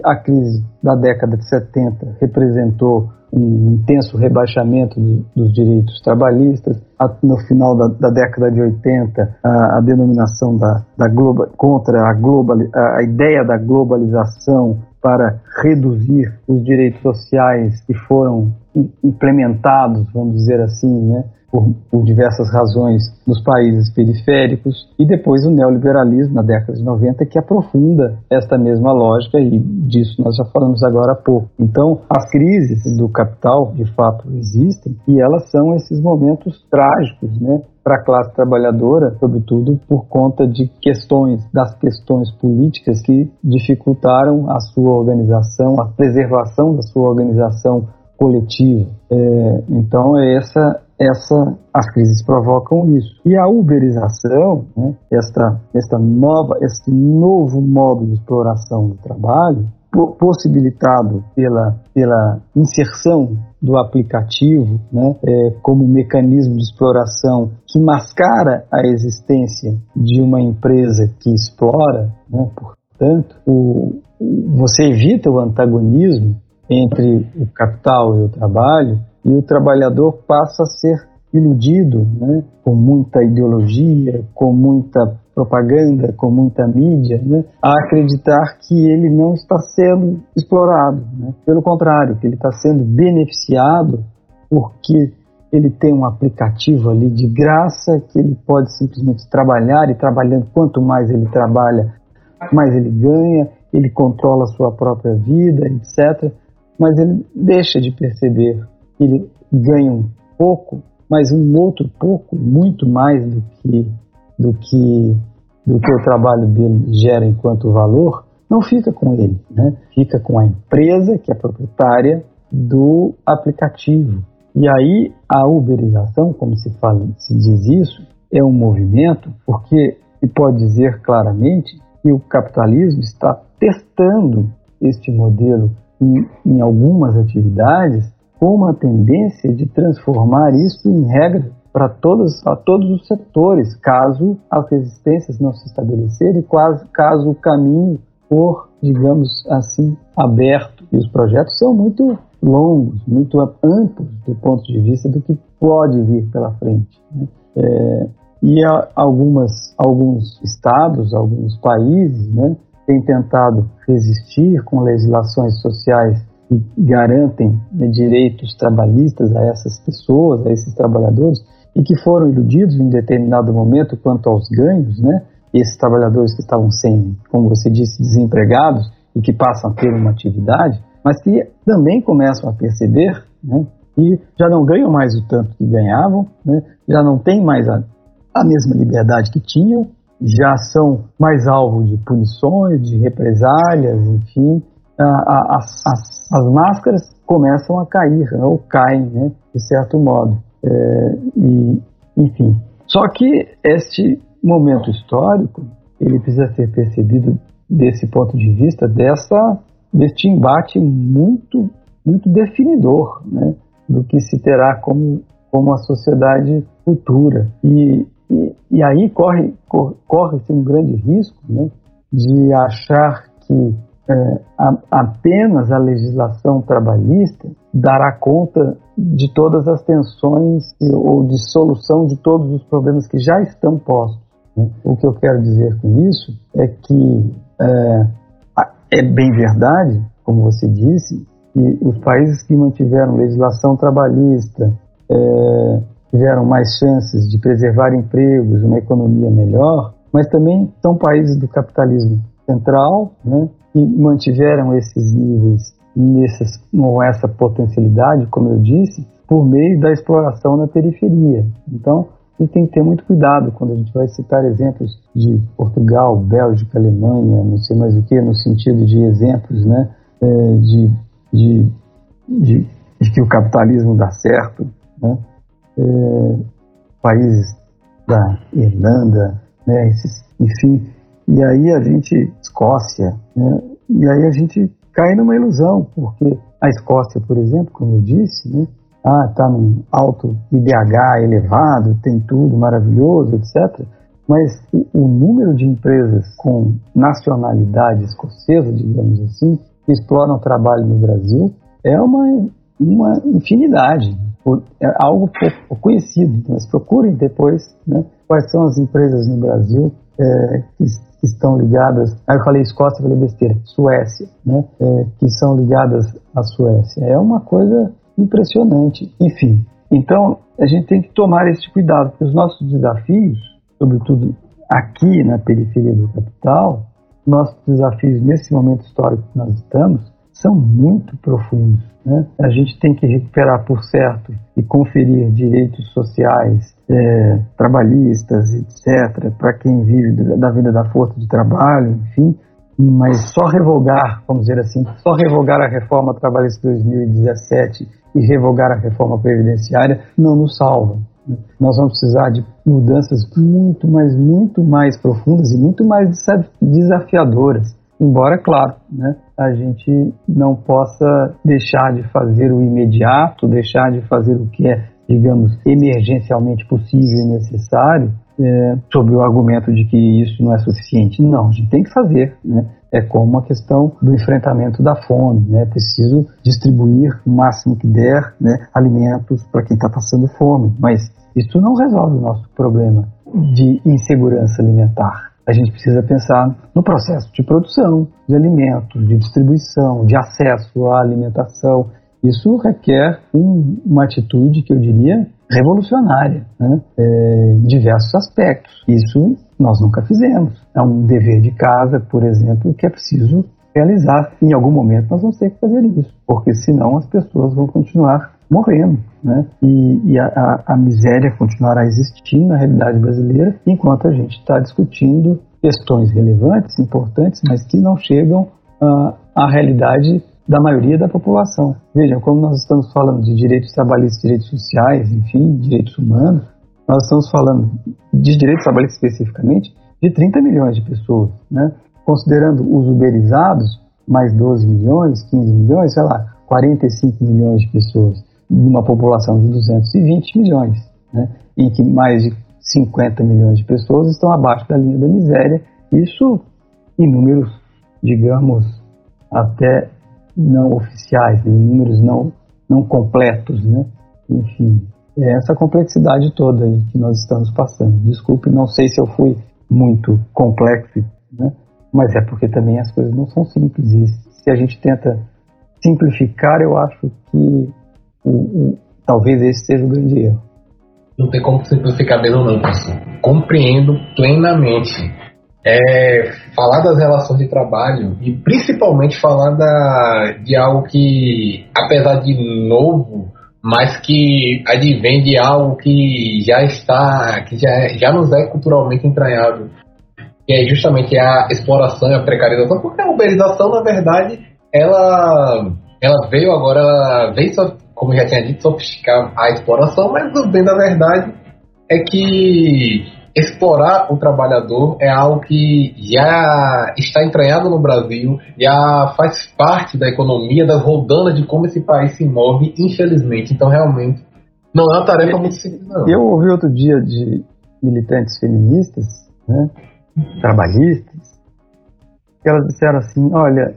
a crise da década de 70 representou um intenso rebaixamento dos direitos trabalhistas. No final da, da década de 80, a, a denominação da, da global, contra a, global, a ideia da globalização para reduzir os direitos sociais que foram implementados, vamos dizer assim, né, por, por, diversas razões nos países periféricos, e depois o neoliberalismo na década de 90 que aprofunda esta mesma lógica, e disso nós já falamos agora há pouco. Então, as crises do capital, de fato, existem, e elas são esses momentos trágicos, né? para a classe trabalhadora, sobretudo por conta de questões, das questões políticas que dificultaram a sua organização, a preservação da sua organização coletiva. É, então, é essa essa, as crises provocam isso. E a uberização, né, esta, esta nova, este novo modo de exploração do trabalho, possibilitado pela, pela inserção do aplicativo né, é, como mecanismo de exploração que mascara a existência de uma empresa que explora, né, portanto, o, você evita o antagonismo entre o capital e o trabalho e o trabalhador passa a ser iludido, né, com muita ideologia, com muita propaganda, com muita mídia, né, a acreditar que ele não está sendo explorado. Né? Pelo contrário, que ele está sendo beneficiado porque ele tem um aplicativo ali de graça que ele pode simplesmente trabalhar e trabalhando quanto mais ele trabalha, mais ele ganha, ele controla a sua própria vida, etc. Mas ele deixa de perceber ele ganham pouco, mas um outro pouco, muito mais do que, do que, do que o trabalho dele gera enquanto valor, não fica com ele, né? fica com a empresa que é proprietária do aplicativo. E aí a uberização, como se fala, se diz isso, é um movimento porque se pode dizer claramente que o capitalismo está testando este modelo em, em algumas atividades com uma tendência de transformar isso em regra para todos, todos os setores, caso as resistências não se estabelecerem, caso, caso o caminho for, digamos assim, aberto. E os projetos são muito longos, muito amplos do ponto de vista do que pode vir pela frente. Né? É, e algumas, alguns estados, alguns países, né, têm tentado resistir com legislações sociais que garantem né, direitos trabalhistas a essas pessoas, a esses trabalhadores, e que foram iludidos em determinado momento quanto aos ganhos, né? Esses trabalhadores que estavam sem, como você disse, desempregados e que passam a ter uma atividade, mas que também começam a perceber né, que já não ganham mais o tanto que ganhavam, né, já não têm mais a, a mesma liberdade que tinham, já são mais alvo de punições, de represálias, enfim, a, a, as, as, as, máscaras começam a cair, né, ou caem, né, de certo modo. É, e, enfim. Só que este momento histórico, ele precisa ser percebido desse ponto de vista, dessa, deste embate muito, muito definidor, né, do que se terá como, como a sociedade futura. E, e, e aí corre, corre, corre-se um grande risco né, de achar que é, a, apenas a legislação trabalhista dará conta de todas as tensões ou de solução de todos os problemas que já estão postos. Né? O que eu quero dizer com isso é que é, é bem verdade, como você disse, que os países que mantiveram legislação trabalhista, é, tiveram mais chances de preservar empregos, uma economia melhor, mas também são países do capitalismo central, né, que mantiveram esses níveis nessas, com essa potencialidade, como eu disse, por meio da exploração na periferia. Então, a gente tem que ter muito cuidado quando a gente vai citar exemplos de Portugal, Bélgica, Alemanha, não sei mais o que, no sentido de exemplos né, é, de, de, de, de que o capitalismo dá certo. Né? é, países da Irlanda, né, esses, enfim, e aí a gente, Escócia, né, e aí a gente cai numa ilusão, porque a Escócia, por exemplo, como eu disse, né, ah, está num alto IDH elevado, tem tudo maravilhoso, etc. Mas o, o, número de empresas com nacionalidade escocesa, digamos assim, que exploram trabalho no Brasil é uma, uma infinidade é algo pouco conhecido. Mas procurem depois né, quais são as empresas no Brasil é, que, que, estão ligadas. Aí eu falei Escócia, falei besteira, Suécia, né, é, que são ligadas à Suécia. É uma coisa impressionante. Enfim, então a gente tem que tomar esse cuidado, porque os nossos desafios, sobretudo aqui na periferia do capital, nossos desafios nesse momento histórico que nós estamos, são muito profundos. Né? A gente tem que recuperar por certo e conferir direitos sociais, é, trabalhistas, etc., para quem vive da vida da força de trabalho, enfim, mas só revogar, vamos dizer assim, só revogar a reforma trabalhista de 2017 e revogar a reforma previdenciária não nos salva. Né? Nós vamos precisar de mudanças muito, mas muito mais profundas e muito mais desafiadoras Embora, claro, né, a gente não possa deixar de fazer o imediato, deixar de fazer o que é, digamos, emergencialmente possível e necessário, é, sob o argumento de que isso não é suficiente. Não, a gente tem que fazer, né? É como a questão do enfrentamento da fome, né? É preciso distribuir o máximo que der, né, alimentos para quem está passando fome, mas isso não resolve o nosso problema de insegurança alimentar a gente precisa pensar no processo de produção de alimentos, de distribuição, de acesso à alimentação. Isso requer um, uma atitude que eu diria revolucionária, né? é, em diversos aspectos. Isso nós nunca fizemos. É um dever de casa, por exemplo, que é preciso realizar. Em algum momento nós vamos ter que fazer isso, porque senão as pessoas vão continuar morrendo, né? E, e a, a, a, miséria continuará existindo na realidade brasileira enquanto a gente está discutindo questões relevantes, importantes, mas que não chegam uh, à realidade da maioria da população. Vejam, como nós estamos falando de direitos trabalhistas, direitos sociais, enfim, direitos humanos, nós estamos falando de direitos trabalhistas especificamente de 30 milhões de pessoas, né? Considerando os uberizados, mais 12 milhões, 15 milhões, sei lá, 45 milhões de pessoas, de uma população de 220 milhões, né? em que mais de 50 milhões de pessoas estão abaixo da linha da miséria, isso em números, digamos, até não oficiais, em números não, não completos, né? Enfim, é essa complexidade toda aí que nós estamos passando. Desculpe, não sei se eu fui muito complexo, né? mas é porque também as coisas não são simples. E se a gente tenta simplificar, eu acho que talvez esse seja o grande erro. Não tem como simplificar mesmo não. Compreendo plenamente. É, falar das relações de trabalho e principalmente falar da, de algo que, apesar de novo, mas que advém de algo que já está, que já, já nos é culturalmente entranhado, que é justamente a exploração e a precarização, porque a uberização, na verdade, ela, ela veio agora, ela veio, como já tinha dito, sofisticar a exploração, mas o bem da verdade é que explorar o trabalhador é algo que já está entranhado no Brasil, já faz parte da economia, das rodanas de como esse país se move, infelizmente. Então, realmente, não é uma tarefa muito simples, não. Eu ouvi outro dia de militantes feministas, né, trabalhistas, que elas disseram assim: olha,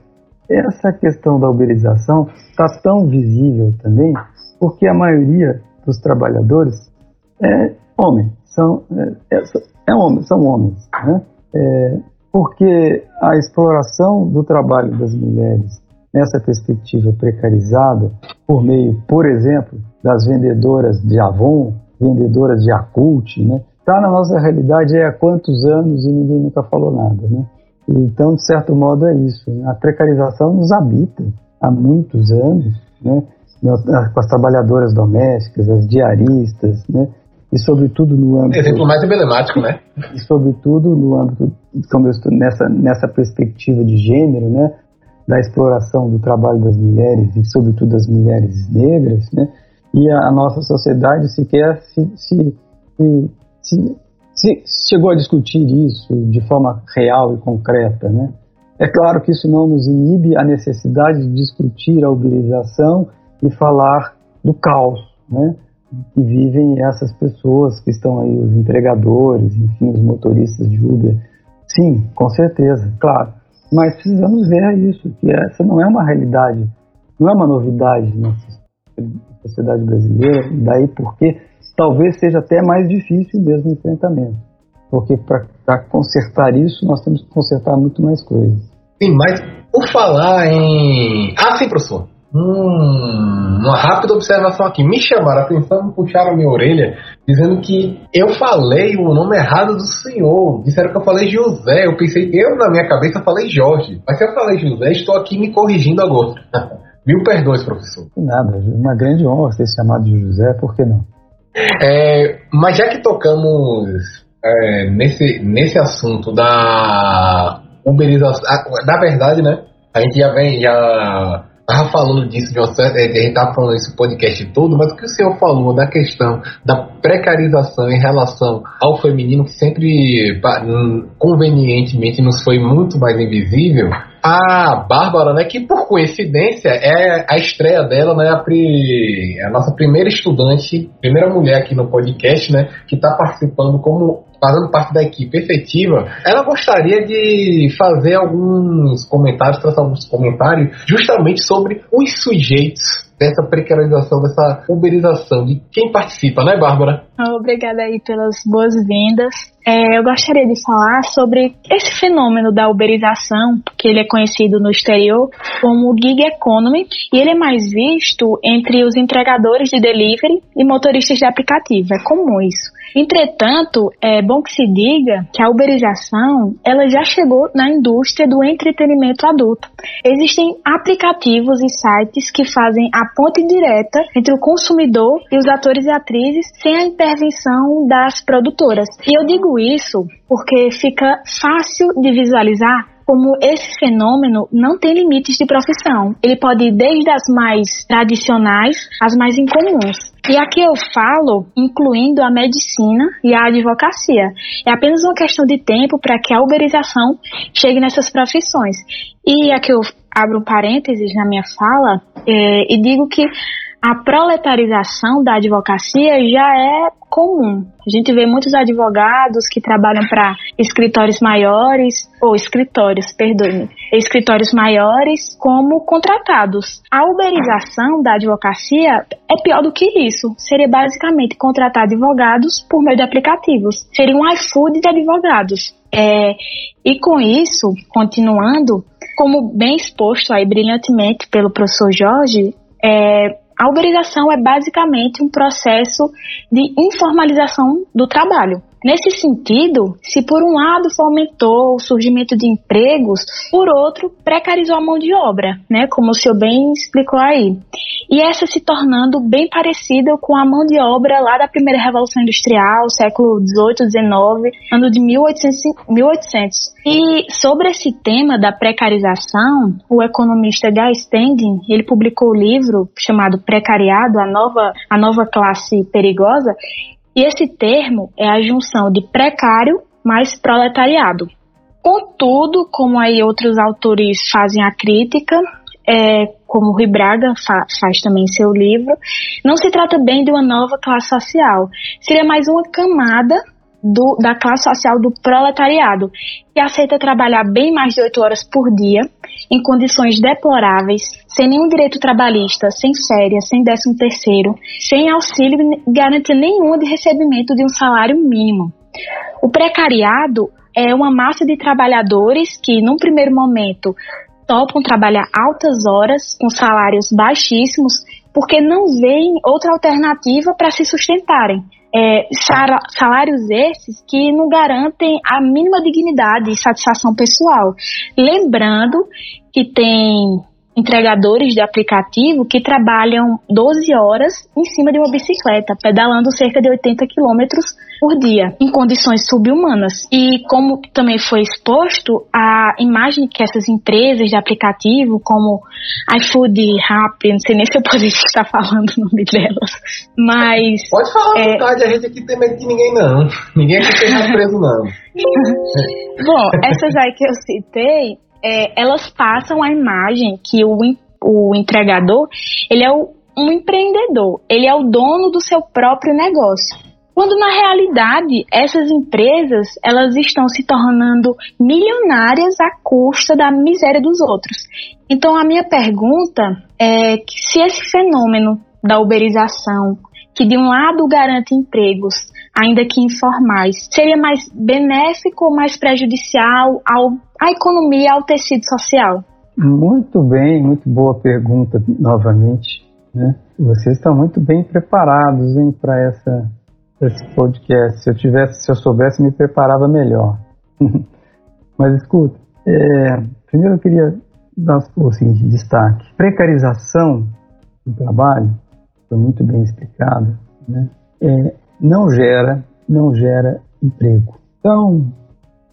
essa questão da uberização está tão visível também, porque a maioria dos trabalhadores é homem são, é, é, é homem, são homens. Né? É, porque a exploração do trabalho das mulheres nessa perspectiva precarizada, por meio, por exemplo, das vendedoras de Avon, vendedoras de Acult, né? Está na nossa realidade há quantos anos e ninguém nunca falou nada, né? Então, de certo modo, é isso. Né? A precarização nos habita há muitos anos, né? Com as trabalhadoras domésticas, as diaristas, né? e sobretudo no âmbito exemplo mais emblemático, né? E sobretudo no âmbito como eu estou nessa nessa perspectiva de gênero, né, da exploração do trabalho das mulheres e sobretudo das mulheres negras, né? E a, a nossa sociedade sequer se, se, se, se, chegou a discutir isso de forma real e concreta, né? É claro que isso não nos inibe a necessidade de discutir a uberização e falar do caos, né? que vivem essas pessoas que estão aí, os entregadores, enfim, os motoristas de Uber. Sim, com certeza, claro. Mas precisamos ver isso, que essa não é uma realidade, não é uma novidade na sociedade brasileira, daí porque talvez seja até mais difícil mesmo o enfrentamento. Porque para consertar isso, nós temos que consertar muito mais coisas. Sim, mas por falar em. Ah, sim, professor. Hum, uma rápida observação aqui. Me chamaram a atenção, puxaram a minha orelha, dizendo que eu falei o nome errado do senhor. Disseram que eu falei José. Eu pensei, eu na minha cabeça falei Jorge. Mas se eu falei José, estou aqui me corrigindo agora. Mil perdões, professor. Nada, uma grande honra ser chamado de José, por que não? É, mas já que tocamos é, nesse, nesse assunto da uberização, na verdade, né? A gente já vem, já falando disso de uma. A gente tava falando isso no podcast todo, mas o que o senhor falou da questão da precarização em relação ao feminino, que sempre convenientemente nos foi muito mais invisível, a Bárbara, né, que por coincidência é a estreia dela, né, a, pri, a nossa primeira estudante, primeira mulher aqui no podcast, né, que está participando como fazendo parte da equipe efetiva, ela gostaria de fazer alguns comentários, traçar alguns comentários justamente sobre os sujeitos dessa precarização, dessa uberização de quem participa, né, Bárbara? Obrigada aí pelas boas-vindas. É, eu gostaria de falar sobre esse fenômeno da uberização, que ele é conhecido no exterior como gig economy, e ele é mais visto entre os entregadores de delivery e motoristas de aplicativo. É comum isso. Entretanto, é bom bom que se diga que a uberização ela já chegou na indústria do entretenimento adulto. Existem aplicativos e sites que fazem a ponte direta entre o consumidor e os atores e atrizes sem a intervenção das produtoras. E eu digo isso porque fica fácil de visualizar como esse fenômeno não tem limites de profissão. Ele pode ir desde as mais tradicionais às mais incomuns. E aqui eu falo incluindo a medicina e a advocacia. É apenas uma questão de tempo para que a uberização chegue nessas profissões. E aqui eu abro um parênteses na minha fala é, e digo que a proletarização da advocacia já é comum. A gente vê muitos advogados que trabalham para escritórios maiores, ou escritórios, perdoe-me, escritórios maiores como contratados. A uberização da advocacia é pior do que isso. Seria basicamente contratar advogados por meio de aplicativos. Seria um iFood de advogados. É, e com isso, continuando, como bem exposto aí brilhantemente pelo professor Jorge, é, a uberização é basicamente um processo de informalização do trabalho. Nesse sentido, se por um lado fomentou o surgimento de empregos, por outro precarizou a mão de obra, né, como o senhor bem explicou aí. E essa se tornando bem parecida com a mão de obra lá da primeira Revolução Industrial, século 18, 19, ano de 1800, 1800. E sobre esse tema da precarização, o economista Guy Standing, ele publicou o um livro chamado Precariado, a nova, a nova classe perigosa, e esse termo é a junção de precário mais proletariado. Contudo, como aí outros autores fazem a crítica, é, como Rui Braga fa faz também seu livro, não se trata bem de uma nova classe social. Seria mais uma camada do, da classe social do proletariado, que aceita trabalhar bem mais de oito horas por dia, em condições deploráveis, sem nenhum direito trabalhista, sem férias, sem décimo terceiro, sem auxílio e garantia nenhuma de recebimento de um salário mínimo. O precariado é uma massa de trabalhadores que, num primeiro momento, topam trabalhar altas horas com salários baixíssimos porque não veem outra alternativa para se sustentarem é, salários esses que não garantem a mínima dignidade e satisfação pessoal. Lembrando que tem entregadores de aplicativo que trabalham 12 horas em cima de uma bicicleta, pedalando cerca de 80 quilômetros por dia, em condições subhumanas. E como também foi exposto, a imagem que essas empresas de aplicativo, como iFood, Rappi, não sei nem se eu poderia estar falando o nome delas, mas... Pode falar à é... vontade, a gente aqui tem medo de ninguém não. Ninguém aqui tem preso não. Bom, essas aí que eu citei, é, elas passam a imagem que o, o entregador, ele é o, um empreendedor, ele é o dono do seu próprio negócio. Quando na realidade essas empresas elas estão se tornando milionárias à custa da miséria dos outros. Então a minha pergunta é se esse fenômeno da uberização, que de um lado garante empregos, ainda que informais, seria mais benéfico ou mais prejudicial ao, à economia, ao tecido social? Muito bem, muito boa pergunta novamente. Né? Vocês estão muito bem preparados para essa esse podcast. Se eu tivesse, se eu soubesse, me preparava melhor. Mas escuta, é, primeiro eu queria dar o seguinte destaque: precarização do trabalho foi muito bem explicado, né? É, não gera, não gera emprego. Então,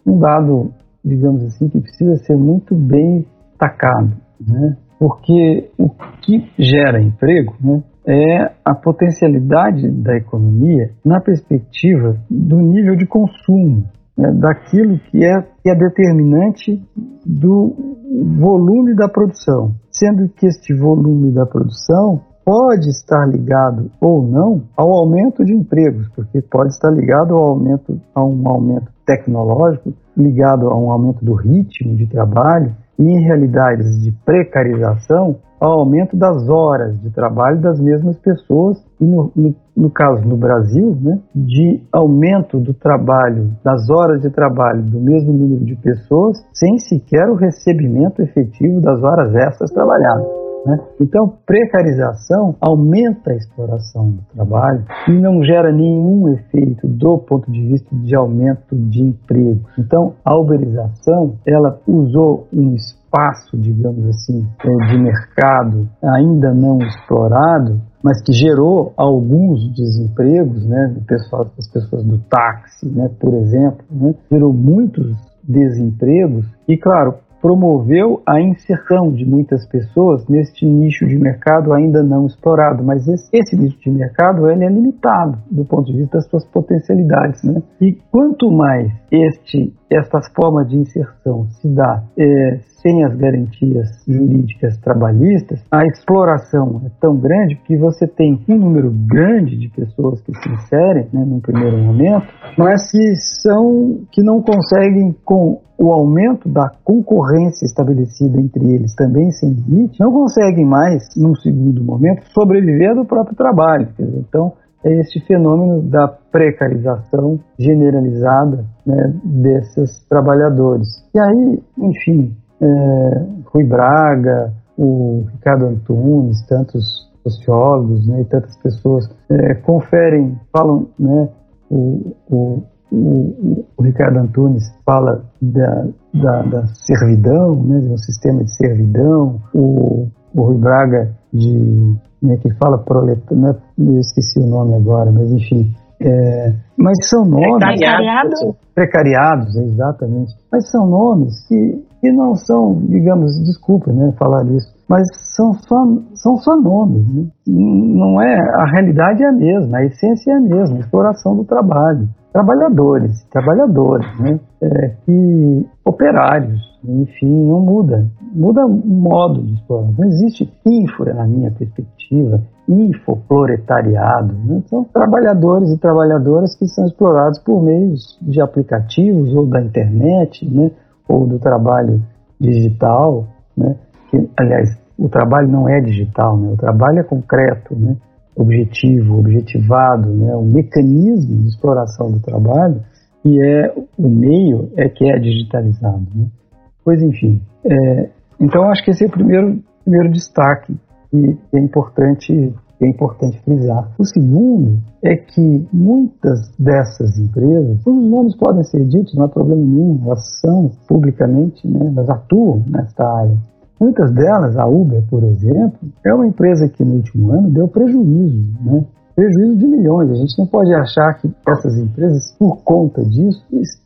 um dado, digamos assim, que precisa ser muito bem tacado, né? Porque o que gera emprego, né, é a potencialidade da economia na perspectiva do nível de consumo, né, daquilo que é, que é determinante do volume da produção, sendo que este volume da produção pode estar ligado ou não ao aumento de empregos, porque pode estar ligado ao aumento a um aumento tecnológico, ligado a um aumento do ritmo de trabalho, e em realidades de precarização, ao aumento das horas de trabalho das mesmas pessoas e no, no, no, caso no Brasil, né, de aumento do trabalho, das horas de trabalho do mesmo número de pessoas sem sequer o recebimento efetivo das horas extras trabalhadas. Né? Então, precarização aumenta a exploração do trabalho e não gera nenhum efeito do ponto de vista de aumento de emprego. Então, a uberização ela usou um espaço, digamos assim, é, de mercado ainda não explorado mas que gerou alguns desempregos, né, das pessoas do táxi, né, por exemplo, né, gerou muitos desempregos e, claro, promoveu a inserção de muitas pessoas neste nicho de mercado ainda não explorado, mas esse, esse nicho de mercado ele é limitado do ponto de vista das suas potencialidades, né? E quanto mais este esta forma de inserção se dá é, sem as garantias jurídicas trabalhistas, a exploração é tão grande que você tem um número grande de pessoas que se inserem, né, num primeiro momento, mas que são que não conseguem com o aumento da concorrência estabelecida entre eles também sem limite, não conseguem mais, num segundo momento, sobreviver do próprio trabalho. Então, é este fenômeno da precarização generalizada né, desses trabalhadores. E aí, enfim, é, Rui Braga, o Ricardo Antunes, tantos sociólogos né, e tantas pessoas é, conferem, falam, né, o, o, o, o, Ricardo Antunes fala da, da, da servidão, né, do sistema de servidão, o, o Rui Braga de né, que fala proletário, é, eu esqueci o nome agora, mas enfim. É, mas são nomes. Precariado? Precariados, exatamente. Mas são nomes que, que não são, digamos, desculpa né, falar isso, mas são só, são só nomes. Né? Não é, a realidade é a mesma, a essência é a mesma, a exploração do trabalho. Trabalhadores, trabalhadores, né? É, que operários, enfim, não muda. Muda o modo de explorar. Não existe infra, na minha perspectiva, infoproletariado. Né? São trabalhadores e trabalhadoras que são explorados por meios de aplicativos ou da internet, né? Ou do trabalho digital. Né? Que, aliás, o trabalho não é digital, né? o trabalho é concreto, né? objetivo, objetivado. Né? O mecanismo de exploração do trabalho e é o meio é que é digitalizado. Né? Pois enfim, é, então acho que esse é o primeiro, primeiro destaque que é importante é importante frisar. O segundo é que muitas dessas empresas, os nomes podem ser ditos, não há problema nenhum, elas são publicamente, né, elas atuam nesta área. Muitas delas, a Uber, por exemplo, é uma empresa que no último ano deu prejuízo, né? Prejuízo de milhões. A gente não pode achar que essas empresas, por conta disso,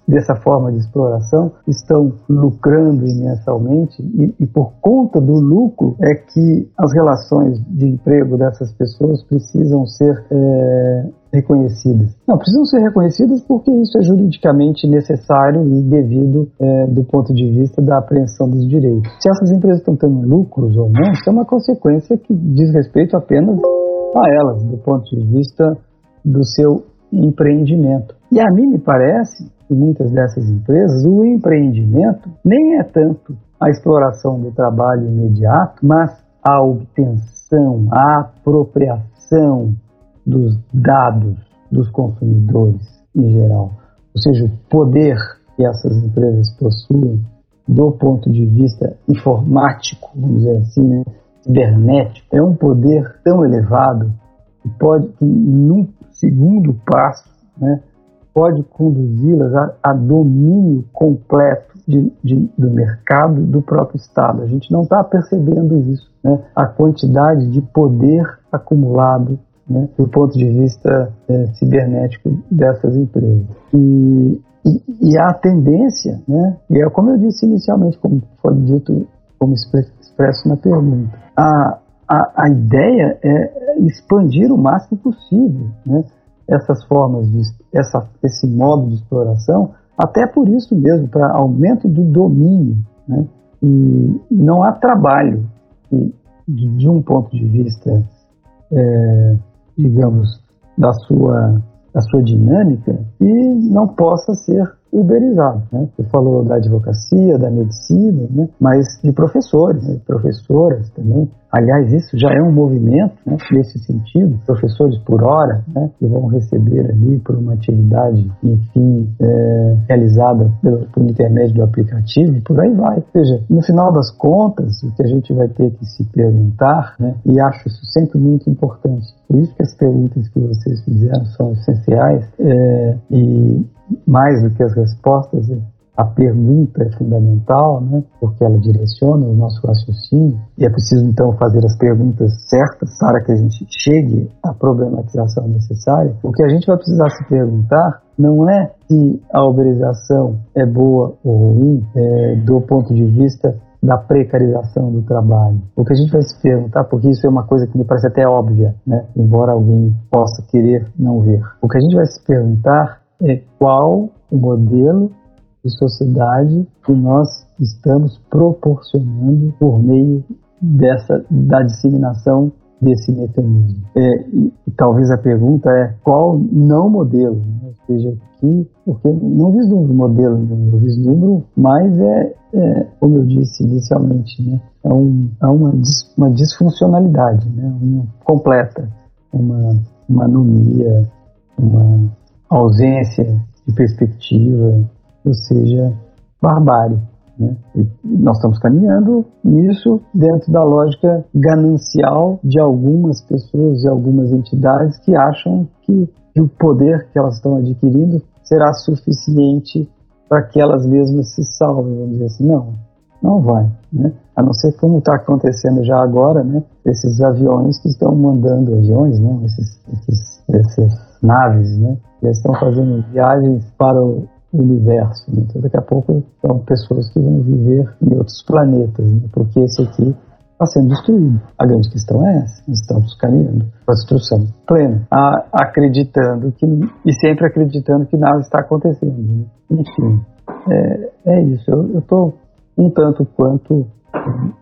dessa forma de exploração, estão lucrando imensamente e, e, por conta do lucro é que as relações de emprego dessas pessoas precisam ser é, reconhecidas. Não, precisam ser reconhecidas porque isso é juridicamente necessário e devido é, do ponto de vista da apreensão dos direitos. Se essas empresas estão tendo lucros ou não, isso é uma consequência que diz respeito apenas a elas, do ponto de vista do seu empreendimento. E a mim me parece que muitas dessas empresas, o empreendimento nem é tanto a exploração do trabalho imediato, mas a obtenção, a apropriação dos dados dos consumidores em geral. Ou seja, o poder que essas empresas possuem do ponto de vista informático, vamos dizer assim, né? Cibernético é um poder tão elevado que pode, que num segundo passo, né, pode conduzi-las a, a, domínio completo de, de, do mercado do próprio Estado. A gente não está percebendo isso, né, a quantidade de poder acumulado né, do ponto de vista é, cibernético dessas empresas. E, e, e, a tendência, né, e é como eu disse inicialmente, como foi dito, como expresso na pergunta, a, a, a ideia é expandir o máximo possível né, essas formas, de, essa, esse modo de exploração, até por isso mesmo, para aumento do domínio. Né, e, e, não há trabalho de, de, um ponto de vista, é, digamos, da sua, da sua dinâmica, que não possa ser uberizados. Né? Você falou da advocacia, da medicina, né? mas de professores, né? professoras também. Aliás, isso já é um movimento né, nesse sentido, professores por hora, né, que vão receber ali por uma atividade, enfim, é, realizada pelo, por intermédio do aplicativo, e por aí vai. Ou seja, no final das contas, o que a gente vai ter que se perguntar, né, e acho isso sempre muito importante, por isso que as perguntas que vocês fizeram são essenciais, é, e mais do que as respostas, a pergunta é fundamental, né? porque ela direciona o nosso raciocínio e é preciso então fazer as perguntas certas para que a gente chegue à problematização necessária. O que a gente vai precisar se perguntar não é se a uberização é boa ou ruim é, do ponto de vista da precarização do trabalho. O que a gente vai se perguntar, porque isso é uma coisa que me parece até óbvia, né? embora alguém possa querer não ver. O que a gente vai se perguntar é qual o modelo de sociedade que nós estamos proporcionando por meio dessa da disseminação desse mecanismo. É, e, talvez a pergunta é qual não modelo, né? ou seja, que porque não vislumbro modelo, não vislumbro, mas é, é, como eu disse inicialmente, né? é, um, é uma, uma disfuncionalidade, né? uma completa, uma, uma anomia, uma ausência de perspectiva, ou seja, barbárie. Né? nós estamos caminhando nisso dentro da lógica ganancial de algumas pessoas e algumas entidades que acham que, o poder que elas estão adquirindo será suficiente para que elas mesmas se salvem, vamos dizer assim. Não, não vai. Né? A não ser como está acontecendo já agora, né? esses aviões que estão mandando aviões, né? esses, esses, essas naves, né? eles estão fazendo viagens para o universo. Né? Então, daqui a pouco são pessoas que vão viver em outros planetas, né? porque esse aqui está sendo destruído. A grande questão é essa: nós estamos caminhando para a destruição plena, a, acreditando que e sempre acreditando que nada está acontecendo. Né? Enfim, é, é isso. Eu estou um tanto quanto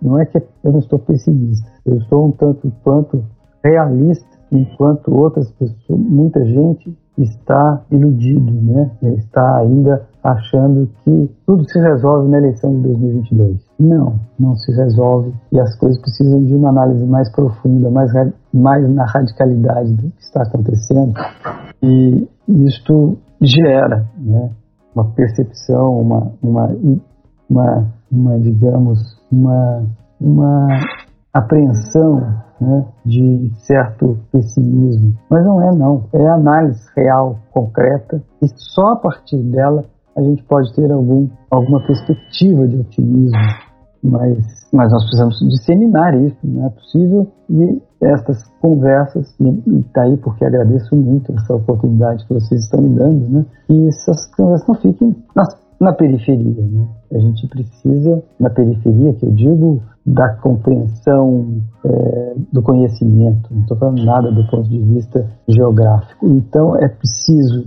não é que eu não estou pessimista, eu estou um tanto quanto realista, enquanto outras pessoas, muita gente está iludido, né? Está ainda achando que tudo se resolve na eleição de 2022. Não, não se resolve e as coisas precisam de uma análise mais profunda, mais, mais na radicalidade do que está acontecendo. E isto gera, né? Uma percepção, uma, uma, uma, uma digamos, uma, uma apreensão né, de certo pessimismo. Mas não é não, é análise real, concreta, e só a partir dela a gente pode ter algum, alguma perspectiva de otimismo. Mas, mas nós precisamos disseminar isso, não é possível. E estas conversas, e está aí porque agradeço muito essa oportunidade que vocês estão me dando, né? E essas conversas não fiquem nas, na periferia, né? A gente precisa, na periferia, que eu digo, da compreensão é, do conhecimento, não estou falando nada do ponto de vista geográfico. Então é preciso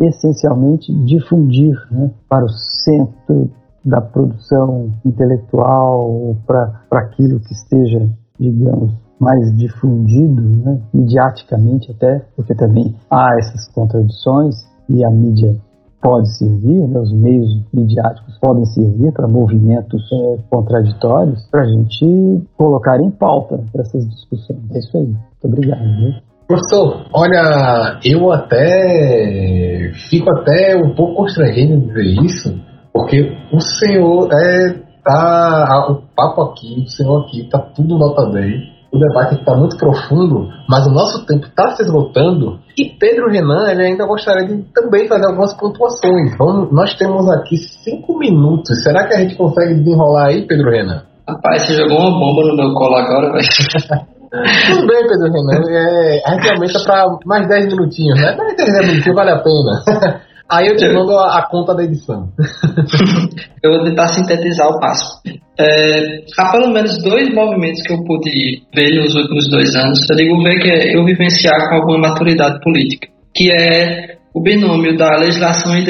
essencialmente difundir né, para o centro da produção intelectual, para aquilo que esteja, digamos, mais difundido, né, mediaticamente até, porque também há essas contradições e a mídia pode servir, né, os meios midiáticos podem servir para movimentos é, contraditórios, para a gente colocar em pauta essas discussões. É isso aí. Muito obrigado. Né? Professor, olha, eu até fico até um pouco constrangido em dizer isso, porque o senhor é tá o papo aqui, o senhor aqui tá tudo nota 10 o debate está muito profundo, mas o nosso tempo está se esgotando e Pedro Renan ele ainda gostaria de também fazer algumas pontuações. Vamos, nós temos aqui cinco minutos. Será que a gente consegue desenrolar aí, Pedro Renan? Rapaz, você jogou uma bomba no meu colo agora, velho. Tudo bem, Pedro Renan. É, a gente aumenta para mais 10 minutinhos, né? Mais 10 minutinhos vale a pena. Aí eu te mando a, a conta da edição. eu vou tentar sintetizar o passo. É, há pelo menos dois movimentos que eu pude ver nos últimos dois anos. Eu digo ver que é eu vivenciar com alguma maturidade política, que é o binômio da legislação e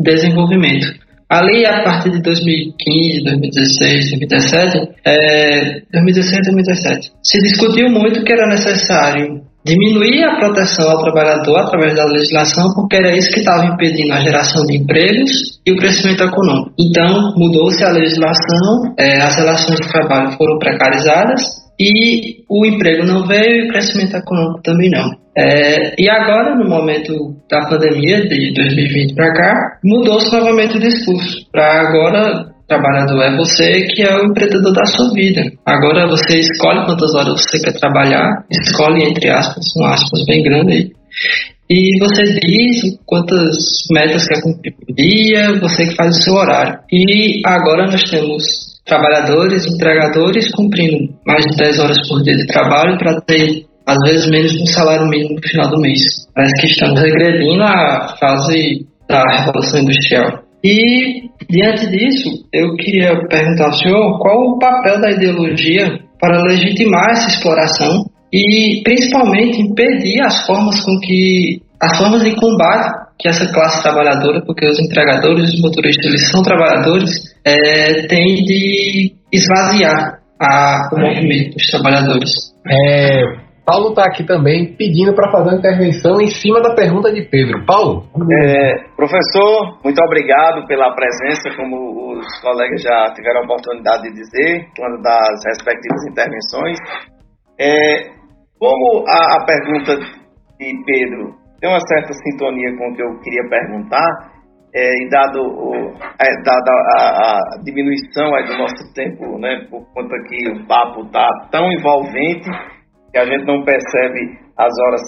desenvolvimento. Ali, a partir de 2015, 2016, 2017, é, 2016 2017, se discutiu muito que era necessário diminuir a proteção ao trabalhador através da legislação, porque era isso que estava impedindo a geração de empregos e o crescimento econômico. Então, mudou-se a legislação, é, as relações de trabalho foram precarizadas e o emprego não veio e o crescimento econômico também não. É, e agora, no momento da pandemia de 2020 para cá, mudou-se novamente o discurso. Para agora, trabalhador é você que é o empreendedor da sua vida. Agora você escolhe quantas horas você quer trabalhar, escolhe entre aspas, um aspas bem grande aí. E você diz quantas metas quer cumprir por dia, você que faz o seu horário. E agora nós temos trabalhadores, entregadores cumprindo mais de 10 horas por dia de trabalho para ter às vezes menos de um salário mínimo no final do mês. Parece que estamos regredindo à fase da Revolução Industrial. E, diante disso, eu queria perguntar ao senhor qual o papel da ideologia para legitimar essa exploração e, principalmente, impedir as formas com que as formas de combate que essa classe trabalhadora, porque os entregadores, os motoristas, eles são trabalhadores, é, tem de esvaziar a, o movimento dos trabalhadores. É, Paulo está aqui também pedindo para fazer uma intervenção em cima da pergunta de Pedro. Paulo? É, professor, muito obrigado pela presença, como os colegas já tiveram a oportunidade de dizer, quando das respectivas intervenções. É, como a, a, pergunta de Pedro tem uma certa sintonia com o que eu queria perguntar, é, e dado, o, é, a, a, diminuição do nosso tempo, né, por conta que o papo está tão envolvente, que a gente não percebe as horas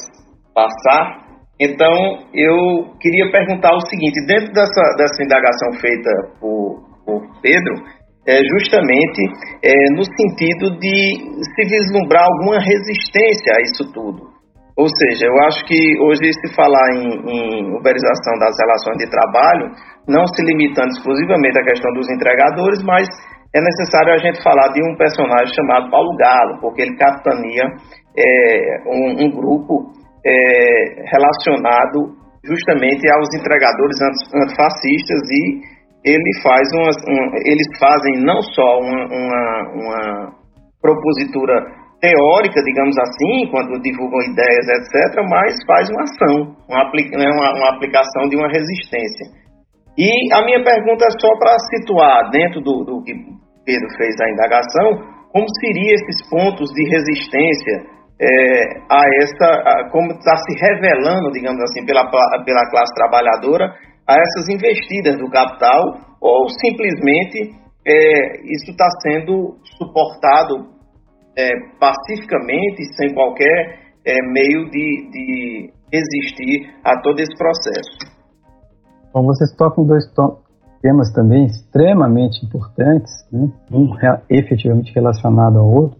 passar. Então, eu queria perguntar o seguinte: dentro dessa, dessa indagação feita por, por Pedro, é justamente é, no sentido de se vislumbrar alguma resistência a isso tudo. Ou seja, eu acho que hoje se falar em, em uberização das relações de trabalho, não se limitando exclusivamente à questão dos entregadores, mas é necessário a gente falar de um personagem chamado Paulo Galo, porque ele capitania é, um, um, grupo é, relacionado justamente aos entregadores antifascistas e ele faz um, eles fazem não só uma, uma, uma propositura teórica, digamos assim, quando divulgam ideias, etc., mas faz uma ação, uma, né, uma, uma aplicação de uma resistência. E a minha pergunta é só para situar dentro do, do Pedro fez a indagação, como seriam esses pontos de resistência é, a essa, a, como está se revelando, digamos assim, pela, pela classe trabalhadora, a essas investidas do capital, ou simplesmente é, isso está sendo suportado é, pacificamente, sem qualquer é, meio de, de resistir a todo esse processo. Bom, vocês tocam dois temas também extremamente importantes, né? um efetivamente relacionado ao outro,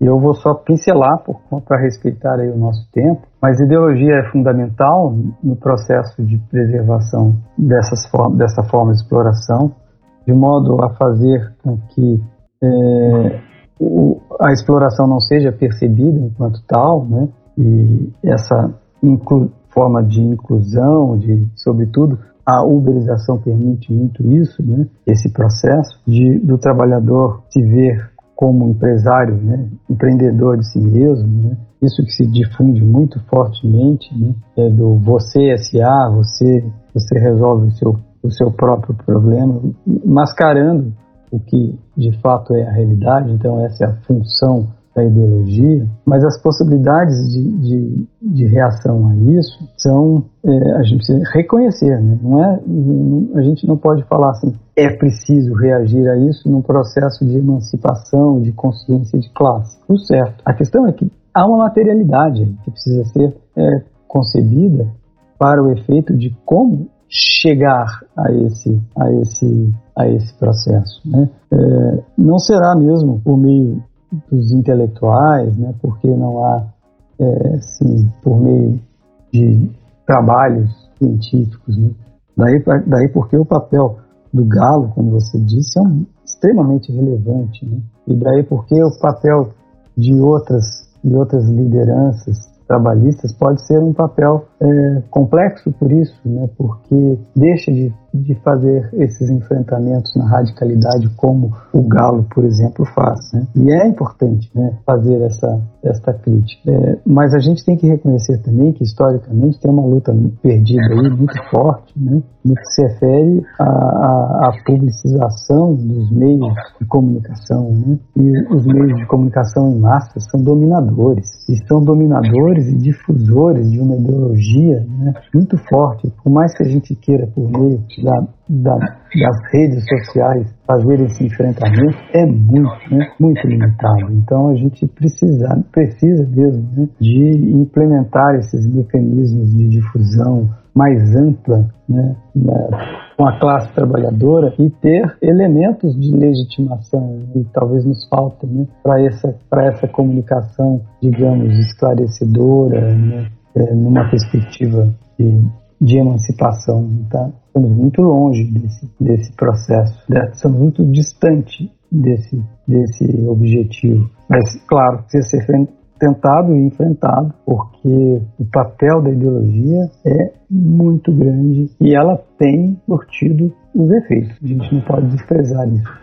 e eu vou só pincelar para respeitar aí o nosso tempo, mas ideologia é fundamental no processo de preservação dessas dessa forma de exploração, de modo a fazer com que é, o, a exploração não seja percebida enquanto tal, né? e essa forma de inclusão, de, sobretudo, a uberização permite muito isso, né? esse processo de, do trabalhador se ver como empresário, né? empreendedor de si mesmo, né? isso que se difunde muito fortemente, né? é do você SA, você, você resolve o seu, o seu próprio problema, mascarando o que de fato é a realidade, então essa é a função da ideologia, mas as possibilidades de, de, de reação a isso são, é, a gente precisa reconhecer, né? não é, não, a gente não pode falar assim, é preciso reagir a isso num processo de emancipação, de consciência de classe. Tudo certo. A questão é que há uma materialidade que precisa ser é, concebida para o efeito de como chegar a esse, a esse, a esse processo. Né? É, não será mesmo por meio dos intelectuais, né, porque não há, é, sim, por meio de trabalhos científicos. Né? Daí, daí porque o papel do galo, como você disse, é um, extremamente relevante. Né? E daí porque o papel de outras, de outras lideranças trabalhistas pode ser um papel é, complexo por isso, né? porque deixa de de fazer esses enfrentamentos na radicalidade como o Galo, por exemplo, faz. Né? E é importante né, fazer essa, essa crítica. É, mas a gente tem que reconhecer também que, historicamente, tem uma luta perdida aí muito forte, né, no que se refere à, publicização dos meios de comunicação. Né? E os meios de comunicação em massa são dominadores. E são dominadores e difusores de uma ideologia né, muito forte. Por mais que a gente queira, por meio da, da, das redes sociais, fazer esse enfrentamento, é muito, né, muito limitado. Então a gente precisa, precisa mesmo né, de implementar esses mecanismos de difusão mais ampla né, com a classe trabalhadora e ter elementos de legitimação e talvez nos faltem né, para essa essa comunicação digamos esclarecedora né, é, numa perspectiva de, de emancipação tá estamos muito longe desse desse processo né? estamos muito distante desse desse objetivo mas claro precisa ser tentado e enfrentado, porque o papel da ideologia é muito grande e ela tem surtido os efeitos. A gente não pode desprezar isso.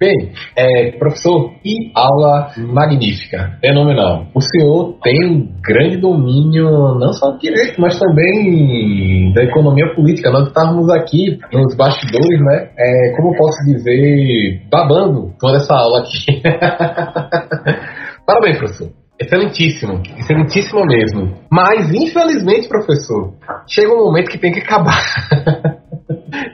Bem, é, professor, que aula magnífica, fenomenal. O senhor tem um grande domínio não só do direito, mas também da economia política. Nós estávamos aqui nos bastidores, né? É, como posso dizer, babando toda essa aula aqui. Parabéns, professor. Excelentíssimo, excelentíssimo mesmo. Mas, infelizmente, professor, chega um momento que tem que acabar.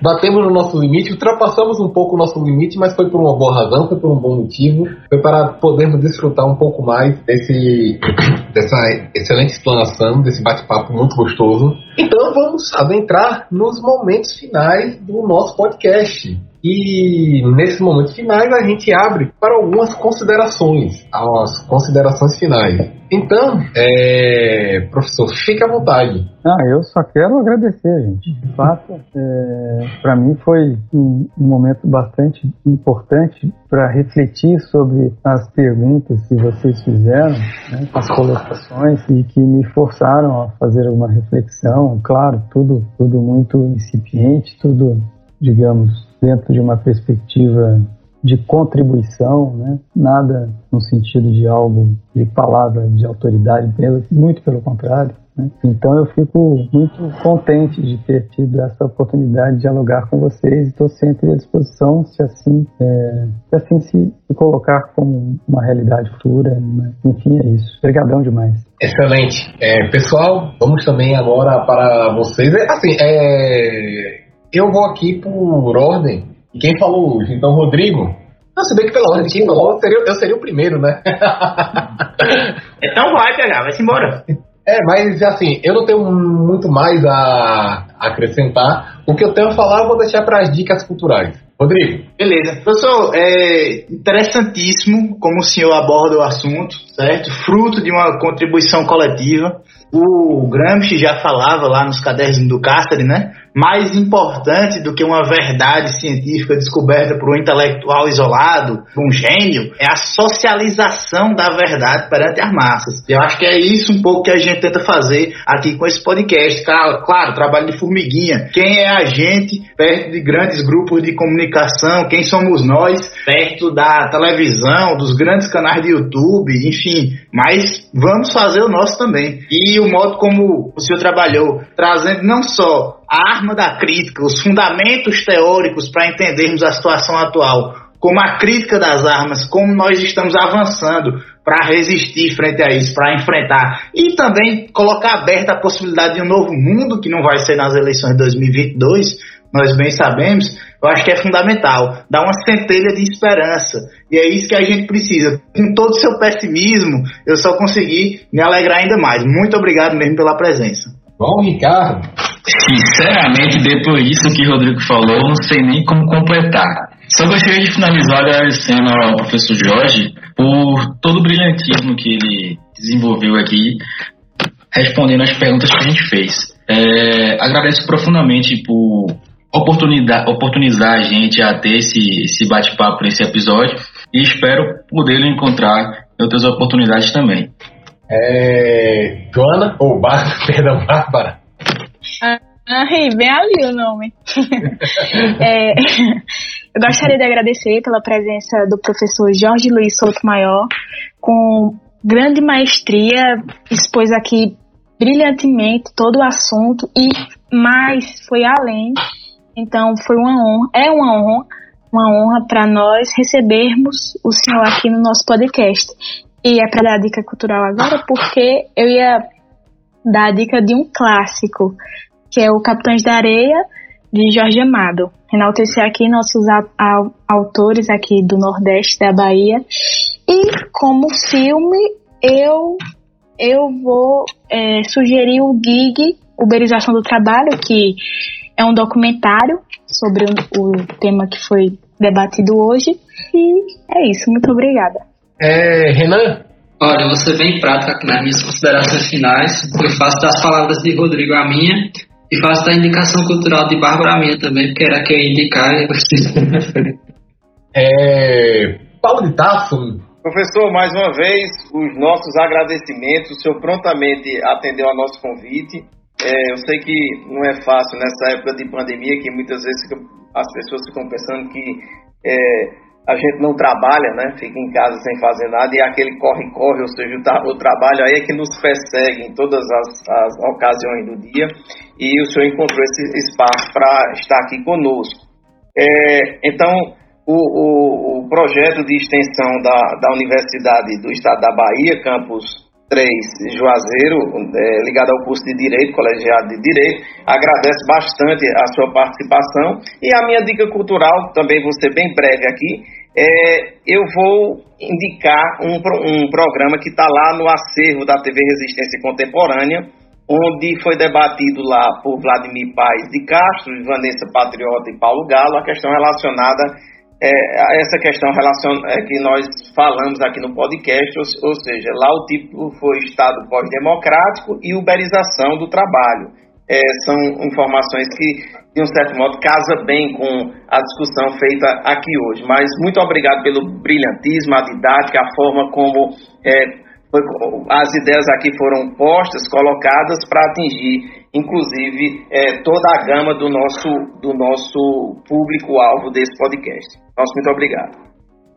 Batemos no nosso limite, ultrapassamos um pouco o nosso limite, mas foi por uma boa razão, foi por um bom motivo, foi para podermos desfrutar um pouco mais desse, dessa excelente explanação, desse bate-papo muito gostoso. Então vamos adentrar nos momentos finais do nosso podcast. E nesses momentos finais a gente abre para algumas considerações, as considerações finais. Então, é, professor, fique à vontade. Ah, eu só quero agradecer, gente. De fato, é, para mim foi um, um, momento bastante importante para refletir sobre as perguntas que vocês fizeram, né, as colocações e que me forçaram a fazer uma reflexão. Claro, tudo, tudo muito incipiente, tudo, digamos, dentro de uma perspectiva de contribuição, né? nada no sentido de algo de palavra de autoridade, muito pelo contrário. Então eu fico muito contente de ter tido essa oportunidade de dialogar com vocês e estou sempre à disposição se assim, é, se, assim se, se, colocar como uma realidade futura. Né? Enfim, é isso. Obrigadão demais. Excelente. É, pessoal, vamos também agora para vocês. É, assim, é, eu vou aqui por ordem. E quem falou hoje? Então, Rodrigo. Não, se bem que pela ordem quem falou, eu seria, eu seria o primeiro, né? então vai pegar, vai-se embora. É, mas assim, eu não tenho muito mais a acrescentar. O que eu tenho a falar, eu vou deixar para as dicas culturais. Rodrigo. Beleza. Professor, é interessantíssimo como o senhor aborda o assunto, certo? Fruto de uma contribuição coletiva. O Gramsci já falava lá nos cadernos do Cáceres, né? mais importante do que uma verdade científica descoberta por um intelectual isolado, um gênio, é a socialização da verdade perante as massas. Eu acho que é isso um pouco que a gente tenta fazer aqui com esse podcast. Claro, claro trabalho de formiguinha. Quem é a gente perto de grandes grupos de comunicação? Quem somos nós perto da televisão, dos grandes canais de YouTube, enfim. Mas vamos fazer o nosso também. E o modo como o senhor trabalhou, trazendo não só a arma da crítica, os fundamentos teóricos para entendermos a situação atual, como a crítica das armas, como nós estamos avançando para resistir frente a isso, para enfrentar e também colocar aberta a possibilidade de um novo mundo que não vai ser nas eleições de 2022, nós bem sabemos, eu acho que é fundamental, dar uma centelha de esperança. E é isso que a gente precisa. Com todo o seu pessimismo, eu só consegui me alegrar ainda mais. Muito obrigado mesmo pela presença. Bom, Ricardo. Sinceramente, depois disso que o Rodrigo falou, não sei nem como completar. Só gostaria de finalizar agradecendo ao professor Jorge por todo o brilhantismo que ele desenvolveu aqui, respondendo as perguntas que a gente fez. É, agradeço profundamente por oportunidade, oportunizar a gente a ter esse, esse bate-papo nesse episódio e espero poder encontrar em outras oportunidades também. É, Joana, ou Bárbara, perdão, Bárbara. Ah, Ai, bem ali o nome. é, eu gostaria de agradecer pela presença do professor Jorge Luiz Souto Maior, com grande maestria, expôs aqui brilhantemente todo o assunto e mais foi além. Então foi uma honra, é uma honra, uma honra para nós recebermos o senhor aqui no nosso podcast. E é para dar a dica cultural agora, porque eu ia dar a dica de um clássico, que é o Capitães da Areia, de Jorge Amado. Enaltecer aqui nossos autores aqui do Nordeste da Bahia. E como filme, eu eu vou é, sugerir o Gig, Uberização do Trabalho, que é um documentário sobre o, o, tema que foi debatido hoje. E é isso, muito obrigada. É, Renan? Olha, eu vou ser bem prático aqui nas minhas considerações finais. Eu faço das palavras de Rodrigo a minha e faço da indicação cultural de Bárbara a minha também, porque era que eu ia indicar e eu É, Paulo de Tasso, Professor, mais uma vez, os nossos agradecimentos. O senhor prontamente atendeu ao nosso convite. É, eu sei que não é fácil nessa época de pandemia, que muitas vezes as pessoas ficam pensando que é, a gente não trabalha, né? Fica em casa sem fazer nada e aquele corre-corre, ou seja, o, trabalho aí é que nos persegue em todas as, as ocasiões do dia. E o senhor encontrou esse espaço para estar aqui conosco. É, então, o, o, o, projeto de extensão da, da Universidade do Estado da Bahia, campus 3 Juazeiro, é, ligado ao curso de Direito, colegiado de Direito, agradece bastante a sua participação. E a minha dica cultural, também vou ser bem breve aqui, é, eu vou indicar um, um programa que está lá no acervo da TV Resistência Contemporânea, onde foi debatido lá por Vladimir Paes de Castro, Vanessa Patriota e Paulo Galo, a questão relacionada é, essa questão relacion, é, que nós falamos aqui no podcast, ou, ou seja, lá o tipo foi Estado pós-democrático e uberização do trabalho. É, são informações que, de um certo modo, casa bem com a discussão feita aqui hoje. Mas muito obrigado pelo brilhantismo, a didática, a forma como é, foi, as ideias aqui foram postas, colocadas para atingir, inclusive, é, toda a gama do nosso, do nosso público-alvo desse podcast. Nosso muito obrigado.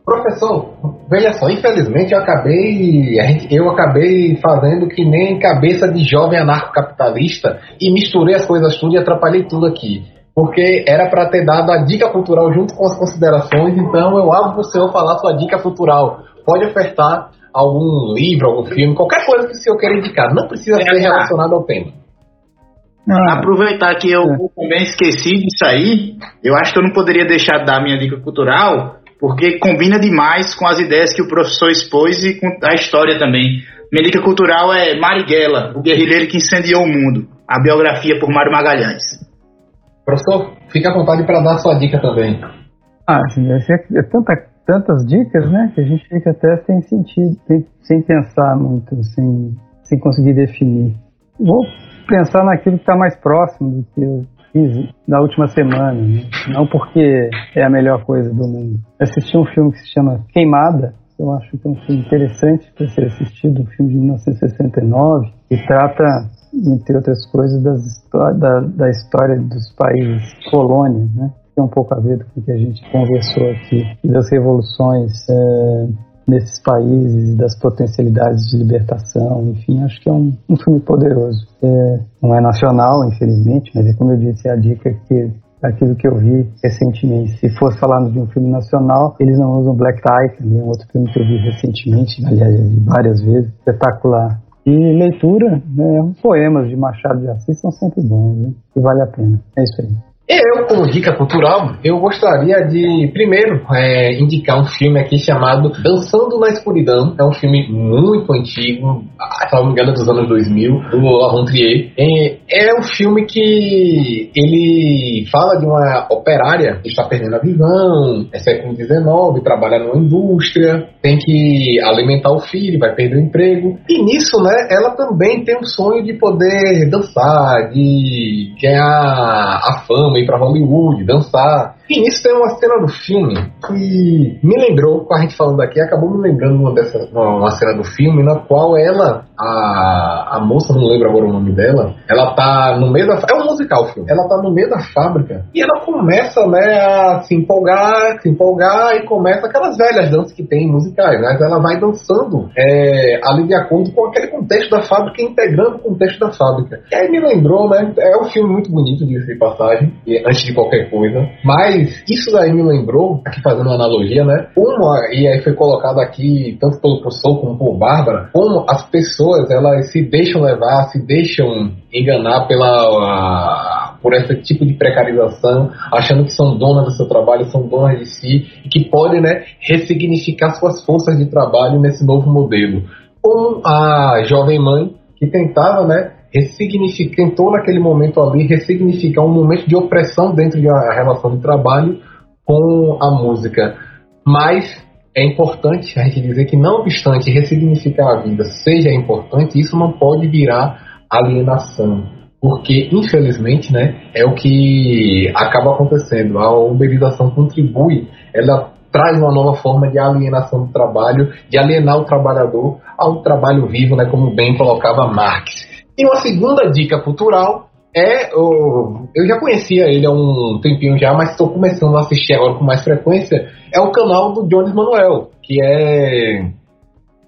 Professor, veja só, infelizmente eu acabei, eu acabei fazendo que nem cabeça de jovem anarcocapitalista e misturei as coisas tudo e atrapalhei tudo aqui. Porque era para ter dado a dica cultural junto com as considerações, então eu abro para o senhor falar sua dica cultural. Pode ofertar algum livro, algum filme, qualquer coisa que o senhor queira indicar. Não precisa ser relacionado ao tema. Ah, Aproveitar que eu é. também esqueci disso aí, eu acho que eu não poderia deixar de dar minha dica cultural, porque combina demais com as ideias que o professor expôs e com a história também. Minha dica cultural é Marighella, o guerrilheiro que incendiou o mundo, a biografia por Mário Magalhães. Professor, fique à vontade para dar sua dica também. Ah, sim, é tanta tantas dicas, né, que a gente fica até sem sentido, sem, sem pensar muito, sem, sem conseguir definir. Vou pensar naquilo que está mais próximo do que eu fiz na última semana, né? não porque é a melhor coisa do mundo. Assisti um filme que se chama Queimada, eu acho que é um filme interessante para ser assistido, um filme de 1969, que trata, entre outras coisas, da, da história dos países colônias, né? tem um pouco a ver com o que a gente conversou aqui, das revoluções é, nesses países, das potencialidades de libertação, enfim, acho que é um, um filme poderoso. É, não é nacional, infelizmente, mas é como eu disse, é a dica que aquilo que eu vi recentemente. Se fosse falando de um filme nacional, eles não usam Black Tie, também é um outro filme que eu vi recentemente, aliás, eu vi várias vezes, espetacular. E leitura, né, poemas de Machado de Assis são sempre bons, né, e vale a pena. É isso aí. Eu, como dica cultural, eu gostaria de, primeiro, é, indicar um filme aqui chamado Dançando na Escuridão. É um filme muito antigo, se não me engano, dos anos 2000, do Laurent Trier. É, é um filme que ele fala de uma operária que está perdendo a visão, é século XIX, trabalha numa indústria, tem que alimentar o filho, vai perder o emprego. E nisso, né, ela também tem um sonho de poder dançar, de ganhar a fama ir para Hollywood, dançar. E nisso tem uma cena do filme que me lembrou, com a gente falando aqui, acabou me lembrando uma, dessa, uma, uma cena do filme na qual ela, a, a moça, não lembro agora o nome dela, ela tá no meio da. É um musical o filme. Ela tá no meio da fábrica e ela começa, né, a se empolgar, se empolgar e começa aquelas velhas danças que tem em musicais, mas ela vai dançando é, ali de acordo com aquele contexto da fábrica, integrando o contexto da fábrica. E aí me lembrou, né? É um filme muito bonito, de passagem, antes de qualquer coisa. Mas isso daí me lembrou, aqui fazendo uma analogia, né? Uma, e aí foi colocado aqui, tanto pelo professor como por Bárbara, como as pessoas elas se deixam levar, se deixam enganar pela. por esse tipo de precarização, achando que são donas do seu trabalho, são donas de si e que podem né, ressignificar suas forças de trabalho nesse novo modelo. Como a jovem mãe que tentava né, tentou naquele momento ali ressignificar um momento de opressão dentro da relação de trabalho com a música. Mas é importante a gente dizer que, não obstante ressignificar a vida seja importante, isso não pode virar alienação. Porque, infelizmente, né, é o que acaba acontecendo. A uberização contribui, ela traz uma nova forma de alienação do trabalho, de alienar o trabalhador ao trabalho vivo, né, como bem colocava Marx. E uma segunda dica cultural é o, eu já conhecia ele há um tempinho já, mas estou começando a assistir agora com mais frequência. É o canal do Jones Manuel, que é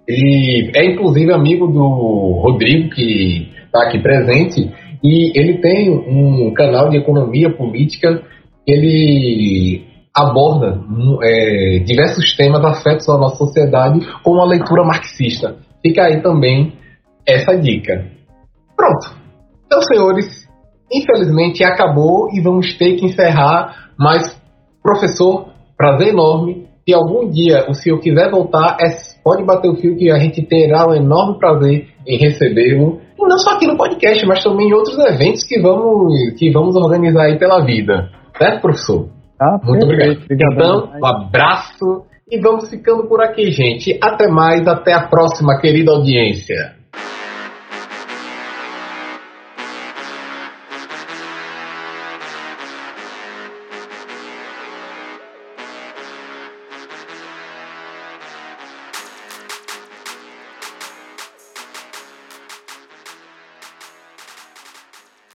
ele é inclusive amigo do Rodrigo que está aqui presente e ele tem um canal de economia política. Ele aborda é, diversos temas afetos à nossa sociedade com uma leitura marxista. Fica aí também essa dica. Pronto. Então, senhores, infelizmente acabou e vamos ter que encerrar. Mas, professor, prazer enorme. Se algum dia o senhor quiser voltar, é, pode bater o fio que a gente terá um enorme prazer em recebê-lo. E não só aqui no podcast, mas também em outros eventos que vamos, que vamos organizar aí pela vida. Certo, professor? Ah, Muito obrigado. Então, um abraço e vamos ficando por aqui, gente. Até mais, até a próxima, querida audiência.